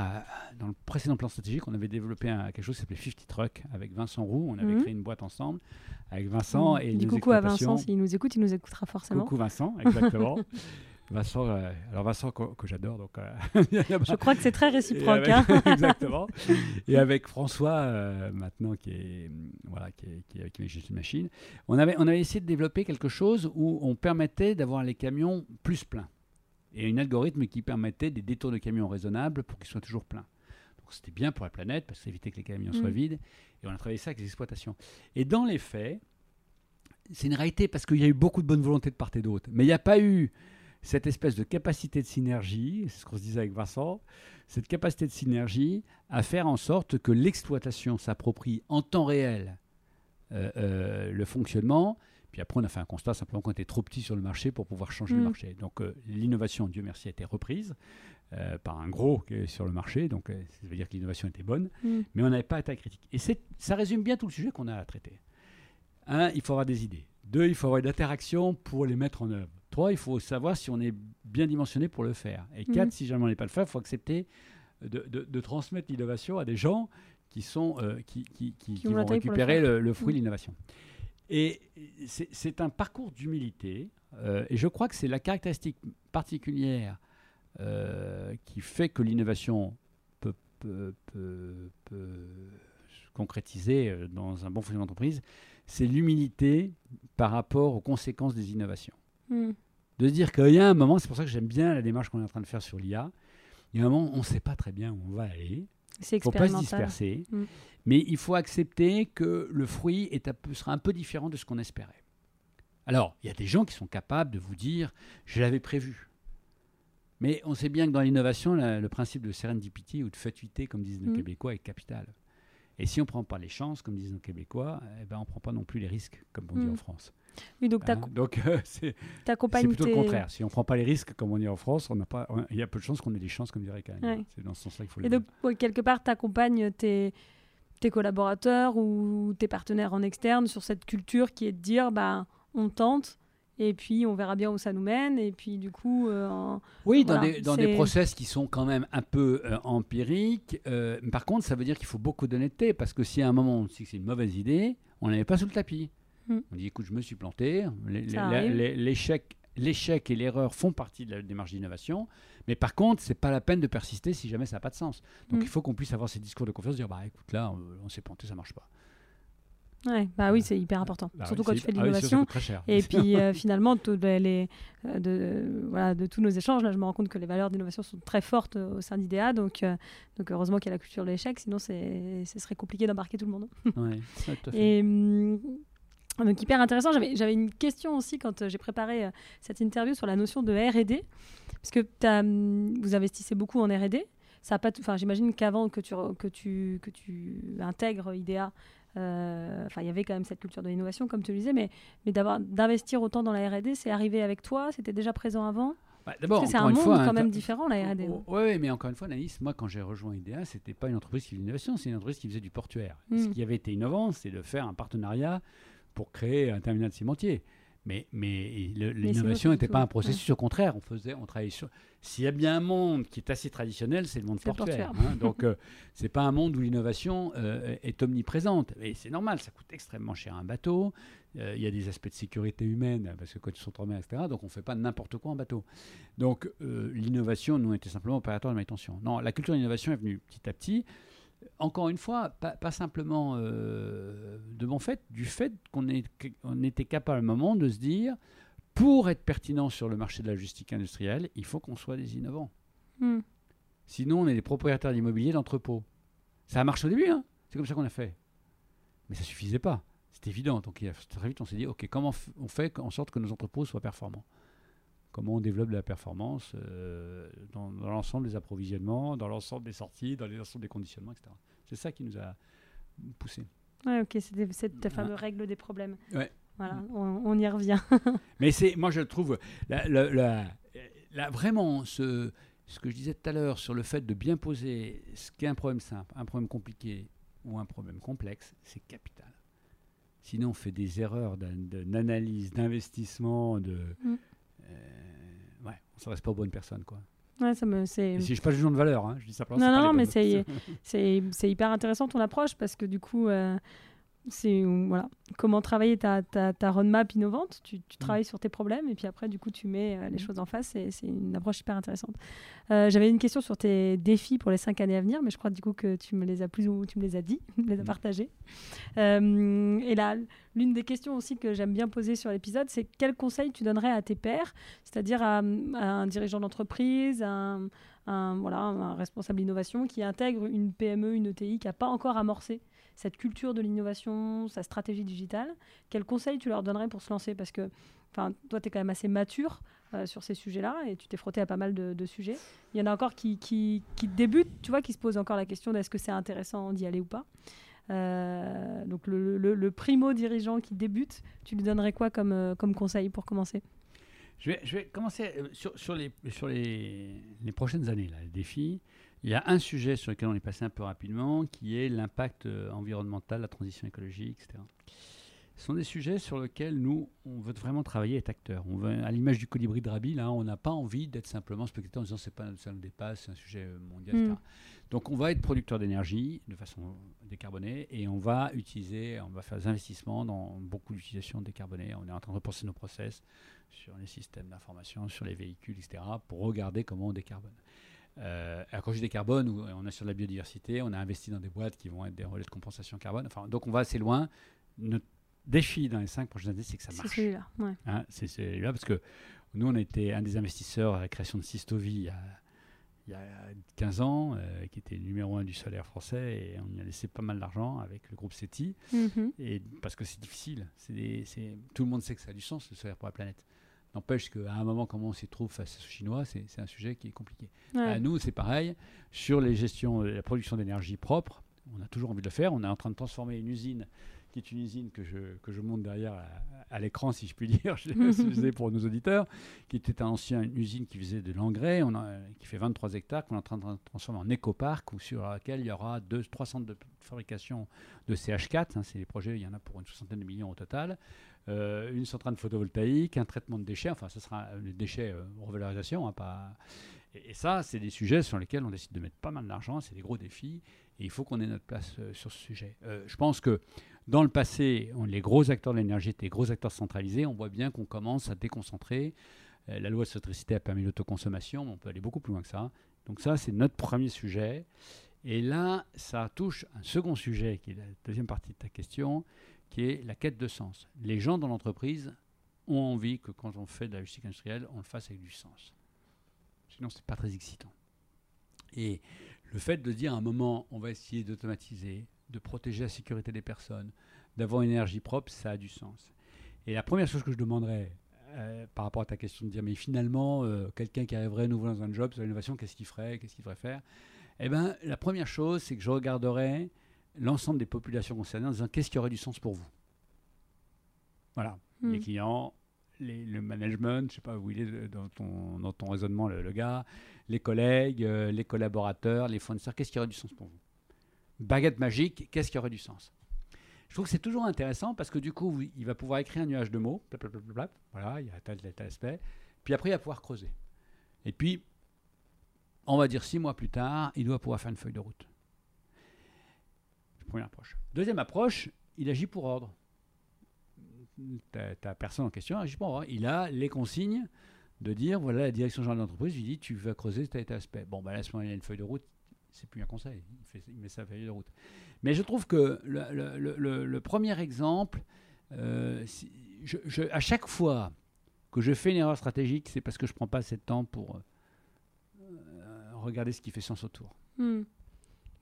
dans le précédent plan stratégique, on avait développé un- quelque chose qui s'appelait 50 Truck avec Vincent Roux. On avait Mhm. créé une boîte ensemble avec Vincent et Dis nos coucou à. Vincent, s'il nous écoute, il nous écoutera forcément. Coucou Vincent, exactement. Vincent, euh, alors Vincent que, que j'adore, donc euh, Je crois que c'est très et réciproque. avec- hein. exactement. Et avec François, euh, maintenant, qui est, voilà, qui est, qui est Imagine Machine, on avait, on avait essayé de développer quelque chose où on permettait d'avoir les camions plus pleins. Et un algorithme qui permettait des détours de camions raisonnables pour qu'ils soient toujours pleins. Donc c'était bien pour la planète, parce que ça évitait que les camions soient Mm. vides. Et on a travaillé ça avec les exploitations. Et dans les faits, c'est une réalité parce qu'il y a eu beaucoup de bonne volonté de part et d'autre. Mais il n'y a pas eu cette espèce de capacité de synergie, c'est ce qu'on se disait avec Vincent, cette capacité de synergie à faire en sorte que l'exploitation s'approprie en temps réel euh, euh, le fonctionnement. Puis après, on a fait un constat simplement qu'on était trop petit sur le marché pour pouvoir changer le Mm. marché. Donc euh, l'innovation, Dieu merci, a été reprise par un gros qui est sur le marché. Donc ça veut dire que l'innovation était bonne Mm. mais on n'avait pas été critique. Et ça résume bien tout le sujet qu'on a à traiter. Un, il faut avoir des idées. Deux, il faut avoir une interaction pour les mettre en œuvre. Trois, il faut savoir si on est bien dimensionné pour le faire. Et quatre, Mhm. si jamais on n'est pas le faire, il faut accepter de, de- de transmettre l'innovation à des gens qui, sont, euh, qui, qui, qui- qui ont la vont le récupérer le, le fruit Mhm. de l'innovation. Et c'est un parcours d'humilité. euh, et je crois que c'est la caractéristique particulière euh, qui fait que l'innovation peut, peut- peut- peut se concrétiser dans un bon fonctionnement d'entreprise, c'est l'humilité par rapport aux conséquences des innovations. Mm. De se dire qu'il y a un moment, c'est pour ça que j'aime bien la démarche qu'on est en train de faire sur l'IA, il y a un moment, on ne sait pas très bien où on va aller. C'est Il ne faut pas se disperser. Mm. Mais il faut accepter que le fruit est un peu- sera un peu différent de ce qu'on espérait. Alors, il y a des gens qui sont capables de vous dire je l'avais prévu. Mais on sait bien que dans l'innovation, le principe de serendipity ou de fatuité, comme disent nos Mm. Québécois, est capital. Et si on ne prend pas les chances, comme disent nos Québécois, eh ben on ne prend pas non plus les risques, comme on dit Mm. en France. Oui, donc Hein, Donc, euh, c'est plutôt le contraire. Si on ne prend pas les risques, comme on dit en France, on n'a pas, il y a peu de chances qu'on ait des chances, comme dirait Karen. Ouais. C'est dans ce sens-là qu'il faut le Et donc, ouais, quelque part, tu accompagnes tes, tes collaborateurs ou tes partenaires en externe sur cette culture qui est de dire bah, on tente et puis on verra bien où ça nous mène, et puis du coup. euh, Oui, dans, Voilà, des, dans des process qui sont quand même un peu euh, empiriques. Euh, par contre, ça veut dire qu'il faut beaucoup d'honnêteté, parce que si à un moment on sait que c'est une mauvaise idée, on met pas sous le tapis. Mm. On dit, écoute, je me suis planté. L'échec l'échec et l'erreur font partie de la démarche d'innovation, mais par contre, c'est pas la peine de persister si jamais ça n'a pas de sens. Donc Mm. il faut qu'on puisse avoir ces discours de confiance, dire, bah écoute, là, on, on s'est planté, ça marche pas. Ouais, bah oui, c'est hyper important. Bah Surtout oui, quand tu fais de ah oui, l'innovation. Et puis euh, finalement, tout- les, euh, de, voilà, de tous nos échanges, là, je me rends compte que les valeurs d'innovation sont très fortes euh, au sein d'IDEA. Donc, euh, donc heureusement qu'il y a la culture de l'échec, sinon ce serait compliqué d'embarquer tout le monde. Ouais, ouais, tout à fait. Et hum, donc hyper intéressant. J'avais une question aussi quand euh, j'ai préparé euh, cette interview sur la notion de R&D, parce que hum, vous investissez beaucoup en R&D. Ça a pas, enfin j'imagine qu'avant que tu que tu que tu intègres IDEA, euh, il y avait quand même cette culture de l'innovation comme tu le disais, mais mais d'avoir d'investir autant dans la R&D, c'est arrivé avec toi, c'était déjà présent avant? Bah, D'abord, c'est un une monde fois, quand hein, même différent la R&D. Oui, ouais, mais encore une fois, Anaïs, moi, quand j'ai rejoint IDEA, c'était pas une entreprise qui faisait de l'innovation, c'est une entreprise qui faisait du portuaire. Mm. Ce qui avait été innovant, c'est de faire un partenariat pour créer un terminal cimentier. Mais, mais l'innovation n'était pas un processus, au contraire, on faisait, on travaillait sur. S'il y a bien un monde qui est assez traditionnel, c'est le monde portuaire. hein. Donc, euh, c'est pas un monde où l'innovation euh, est omniprésente. Et c'est normal, ça coûte extrêmement cher un bateau. Euh, Il y a des aspects de sécurité humaine parce que quand ils sont en mer, etc. Donc, on fait pas n'importe quoi en bateau. Donc, euh, l'innovation, nous, était simplement opérateur de manutention. Non, la culture d'innovation est venue petit à petit. Encore une fois, pas, pas simplement euh, de mon fait, du fait qu'on était capable à un moment de se dire, pour être pertinent sur le marché de la logistique industrielle, il faut qu'on soit des innovants. Hmm. Sinon, on est des propriétaires d'immobilier d'entrepôts. Ça a marché au début, hein c'est comme ça qu'on a fait. Mais ça suffisait pas. C'est évident. Donc très vite, on s'est dit, OK, comment on fait en sorte que nos entrepôts soient performants Comment on développe de la performance euh, dans, dans l'ensemble des approvisionnements, dans l'ensemble des sorties, dans l'ensemble des conditionnements, etc. C'est ça qui nous a poussé. Ouais, ok, c'était cette fameuse règle des problèmes. Ouais. Voilà, on, on y revient. Mais c'est, moi, je trouve, la, la- la- la- vraiment, ce, ce que je disais tout à l'heure sur le fait de bien poser ce qu'est un problème simple, un problème compliqué ou un problème complexe, c'est capital. Sinon, on fait des erreurs d'an- d'analyse, d'investissement, de. Mm. Euh, ouais, on ne s'adresse pas aux bonnes personnes, quoi. Ouais, ça me, c'est... Et si je suis pas jugeant de valeur, hein, je dis simplement. Non, non, mais. C'est, c'est hyper intéressant ton approche parce que du coup, euh, c'est voilà, comment travailler ta, ta, ta roadmap innovante. Tu, tu travailles sur tes problèmes et puis après, du coup, tu mets euh, les choses en face. Et c'est une approche hyper intéressante. Euh, j'avais une question sur tes défis pour les cinq années à venir, mais je crois du coup que tu me les as plus ou tu me les as dit, tu me les as partagés. Euh, et là, l'une des questions aussi que j'aime bien poser sur l'épisode, c'est quel conseil tu donnerais à tes pairs, c'est-à-dire à, à un dirigeant d'entreprise, un, un, voilà, un responsable d'innovation qui intègre une PME, une ETI qui n'a pas encore amorcé? Cette culture de l'innovation, sa stratégie digitale. Quel conseil tu leur donnerais pour se lancer? Parce que toi, tu es quand même assez mature euh, sur ces sujets-là et tu t'es frotté à pas mal de, sujets. Il y en a encore qui, qui, qui débutent, tu vois, qui se posent encore la question d'est-ce que c'est intéressant d'y aller ou pas. Euh, donc le, le- primo dirigeant qui débute, tu lui donnerais quoi comme, euh, comme conseil pour commencer? Je vais, je vais commencer sur, sur, les, sur les, les prochaines années, là, les défis. Il y a un sujet sur lequel on est passé un peu rapidement, qui est l'impact euh, environnemental, la transition écologique, etc. Ce sont des sujets sur lesquels nous, on veut vraiment travailler et être acteur. On veut, à l'image du colibri de Rabi, là, on n'a pas envie d'être simplement spectateur en disant c'est pas, ça nous dépasse, c'est un sujet euh, mondial, Mm. etc. Donc on va être producteur d'énergie de façon décarbonée et on va utiliser, on va faire des investissements dans beaucoup d'utilisations décarbonées. On est en train de repenser nos process sur les systèmes d'information, sur les véhicules, etc., pour regarder comment on décarbone. Euh, quand je décarbone, ou- on est sur de la biodiversité, on a investi dans des boîtes qui vont être des relais de compensation carbone. Enfin, donc on va assez loin. Notre défi dans les cinq prochaines années, c'est que ça C'est marche. celui-là. Ouais. Hein, c'est celui-là parce que nous, on a été un des investisseurs à la création de Sistovi il y a, il y a 15 ans, euh, qui était numéro un du solaire français, et on y a laissé pas mal d'argent avec le groupe SETI, Mhm. et parce que c'est difficile. C'est des- c'est- tout le monde sait que ça a du sens, le solaire pour la planète. N'empêche qu'à un moment, comment on s'y trouve face aux Chinois, c'est un sujet qui est compliqué. Ouais. À nous, c'est pareil. Sur les gestions, la production d'énergie propre, on a toujours envie de le faire. On est en train de transformer une usine qui est une usine que je, que je monte derrière à, à l'écran, si je puis dire, je l'ai pour nos auditeurs, qui était un ancien une usine qui faisait de l'engrais, on a- qui fait 23 hectares, qu'on est en train de transformer en éco-parc, où sur laquelle il y aura deux, trois centres de fabrication de CH4. hein, c'est les projets, il y en a pour une soixantaine de millions au total. Euh, une centrale photovoltaïque, un traitement de déchets, enfin, ce sera des déchets euh, revalorisation, hein, pas. Et, ça, c'est des sujets sur lesquels on décide de mettre pas mal d'argent, c'est des gros défis, et il faut qu'on ait notre place euh, sur ce sujet. Euh, je pense que dans le passé, les gros acteurs de l'énergie étaient des gros acteurs centralisés, on voit bien qu'on commence à déconcentrer. La loi de l'électricité a permis l'autoconsommation, mais on peut aller beaucoup plus loin que ça. Donc ça, c'est notre premier sujet. Et là, ça touche un second sujet, qui est la deuxième partie de ta question, qui est la quête de sens. Les gens dans l'entreprise ont envie que quand on fait de la logistique industrielle, on le fasse avec du sens. Sinon, c'est pas très excitant. Et le fait de dire à un moment, on va essayer d'automatiser, de protéger la sécurité des personnes, d'avoir une énergie propre, ça a du sens. Et la première chose que je demanderais euh, par rapport à ta question de dire, mais finalement, euh, quelqu'un qui arriverait nouveau dans un job sur l'innovation, qu'est-ce qu'il ferait, qu'est-ce qu'il devrait faire? Eh bien, la première chose, c'est que je regarderais l'ensemble des populations concernées en disant, qu'est-ce qui aurait du sens pour vous? Voilà, Hmm. les clients, les- le management, je ne sais pas où il est dans ton, dans ton raisonnement, le, le gars, les collègues, euh, les collaborateurs, les fournisseurs, qu'est-ce qui aurait du sens pour vous? Baguette magique, qu'est-ce qui aurait du sens? Je trouve que c'est toujours intéressant parce que du coup, vous- il va pouvoir écrire un nuage de mots, voilà, il y a tel, tel, tel aspect, puis après, il va pouvoir creuser. Et puis, on va dire six mois plus tard, il doit pouvoir faire une feuille de route. Première approche. Deuxième approche, il agit pour ordre. Ta, personne en question agit pour ordre. Il a les consignes de dire voilà, la direction générale de l'entreprise lui dit tu vas creuser tel et tel aspect. Bon, ben à ce moment, il a une feuille de route, c'est plus un conseil, il, met sa feuille de route. Mais je trouve que le, premier exemple, euh, à chaque fois que je fais une erreur stratégique, c'est parce que je ne prends pas assez de temps pour euh, regarder ce qui fait sens autour. Hmm.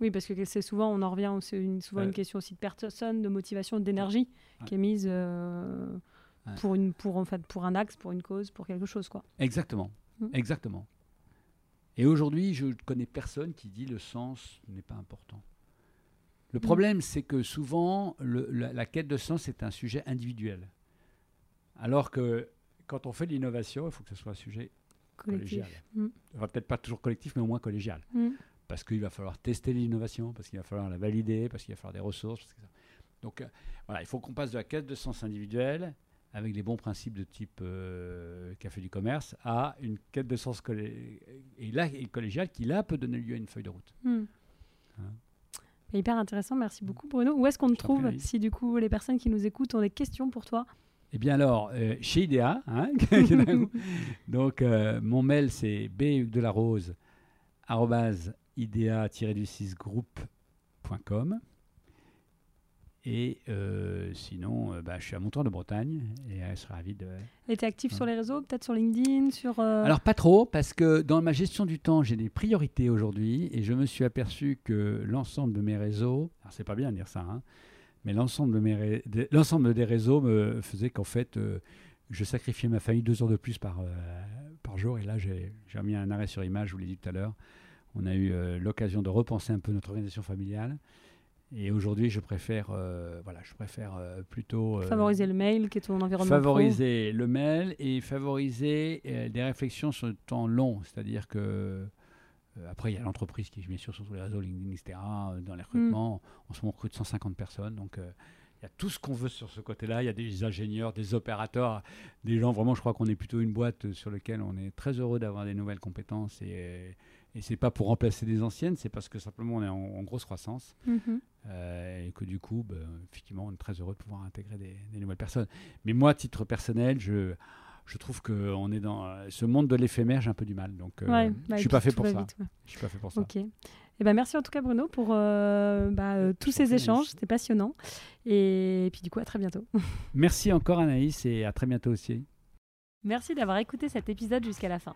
Oui, parce que c'est souvent, on en revient, c'est une, souvent une question aussi de personne, de motivation, d'énergie qui est mise euh, pour, une, pour, en fait, pour un axe, pour une cause, pour quelque chose. Quoi. Exactement. Mm. Exactement. Et aujourd'hui, je ne connais personne qui dit le sens n'est pas important. Le problème, c'est que souvent, le- la, la quête de sens est un sujet individuel. Alors que quand on fait de l'innovation, il faut que ce soit un sujet Collectif. collégial. Mm. Enfin, peut-être pas toujours collectif, mais au moins collégial parce qu'il va falloir tester l'innovation, parce qu'il va falloir la valider, parce qu'il va falloir des ressources. Donc euh, voilà, il faut qu'on passe de la quête de sens individuel avec les bons principes de type euh, café du commerce à une quête de sens collé euh, qui là peut donner lieu à une feuille de route. Hmm. Hein. Hyper intéressant, merci beaucoup Bruno. Où est-ce qu'on te trouve si du coup les personnes qui nous écoutent ont des questions pour toi? Eh bien alors, chez IDEA, hein, donc mon mail c'est b idea-sixgroup.com Et euh, sinon, euh, bah, je suis à Montour de Bretagne et elle sera ravie de. Et tu es actif ouais. sur les réseaux, peut-être sur LinkedIn sur. Euh, alors, pas trop, parce que dans ma gestion du temps, j'ai des priorités aujourd'hui et je me suis aperçu que l'ensemble de mes réseaux, alors c'est pas bien de dire ça, hein, mais l'ensemble, de mes l'ensemble des réseaux me faisait qu'en fait, je sacrifiais ma famille deux heures de plus par, par jour et là, j'ai, j'ai mis un arrêt sur image, je vous l'ai dit tout à l'heure. On a eu euh, l'occasion de repenser un peu notre organisation familiale. Et aujourd'hui, je préfère, euh, voilà, je préfère euh, plutôt favoriser le mail, qui est ton environnement pro. favoriser le mail et favoriser des réflexions sur le temps long. C'est-à-dire que, après, il y a l'entreprise qui, bien sûr, sur les réseaux LinkedIn, etc., dans les recrutements. En ce moment, on recrute 150 personnes. Donc, euh, il y a tout ce qu'on veut sur ce côté-là. Il y a des ingénieurs, des opérateurs, des gens. Vraiment, je crois qu'on est plutôt une boîte sur laquelle on est très heureux d'avoir des nouvelles compétences. Et, et c'est pas pour remplacer des anciennes, c'est parce que simplement on est en, en grosse croissance. Mhm. Euh, et que du coup, ben, effectivement, on est très heureux de pouvoir intégrer des, des nouvelles personnes. Mais moi, à titre personnel, je, je trouve que on est dans ce monde de l'éphémère, j'ai un peu du mal. Donc, euh, Ouais, bah, je suis pas fait pour ça. vite, ouais. Je suis pas fait pour ça. Ok. Eh ben, merci en tout cas Bruno pour euh, bah, euh, tous ces échanges, c'était passionnant. Et puis du coup, à très bientôt. Merci encore Anaïs et à très bientôt aussi. Merci d'avoir écouté cet épisode jusqu'à la fin.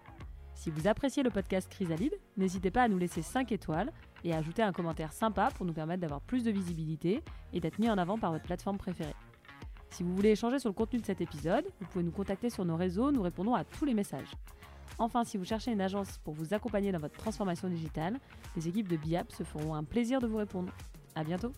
Si vous appréciez le podcast Chrysalide, n'hésitez pas à nous laisser 5 étoiles et à ajouter un commentaire sympa pour nous permettre d'avoir plus de visibilité et d'être mis en avant par votre plateforme préférée. Si vous voulez échanger sur le contenu de cet épisode, vous pouvez nous contacter sur nos réseaux, nous répondons à tous les messages. Enfin, si vous cherchez une agence pour vous accompagner dans votre transformation digitale, les équipes de BIAP se feront un plaisir de vous répondre. À bientôt!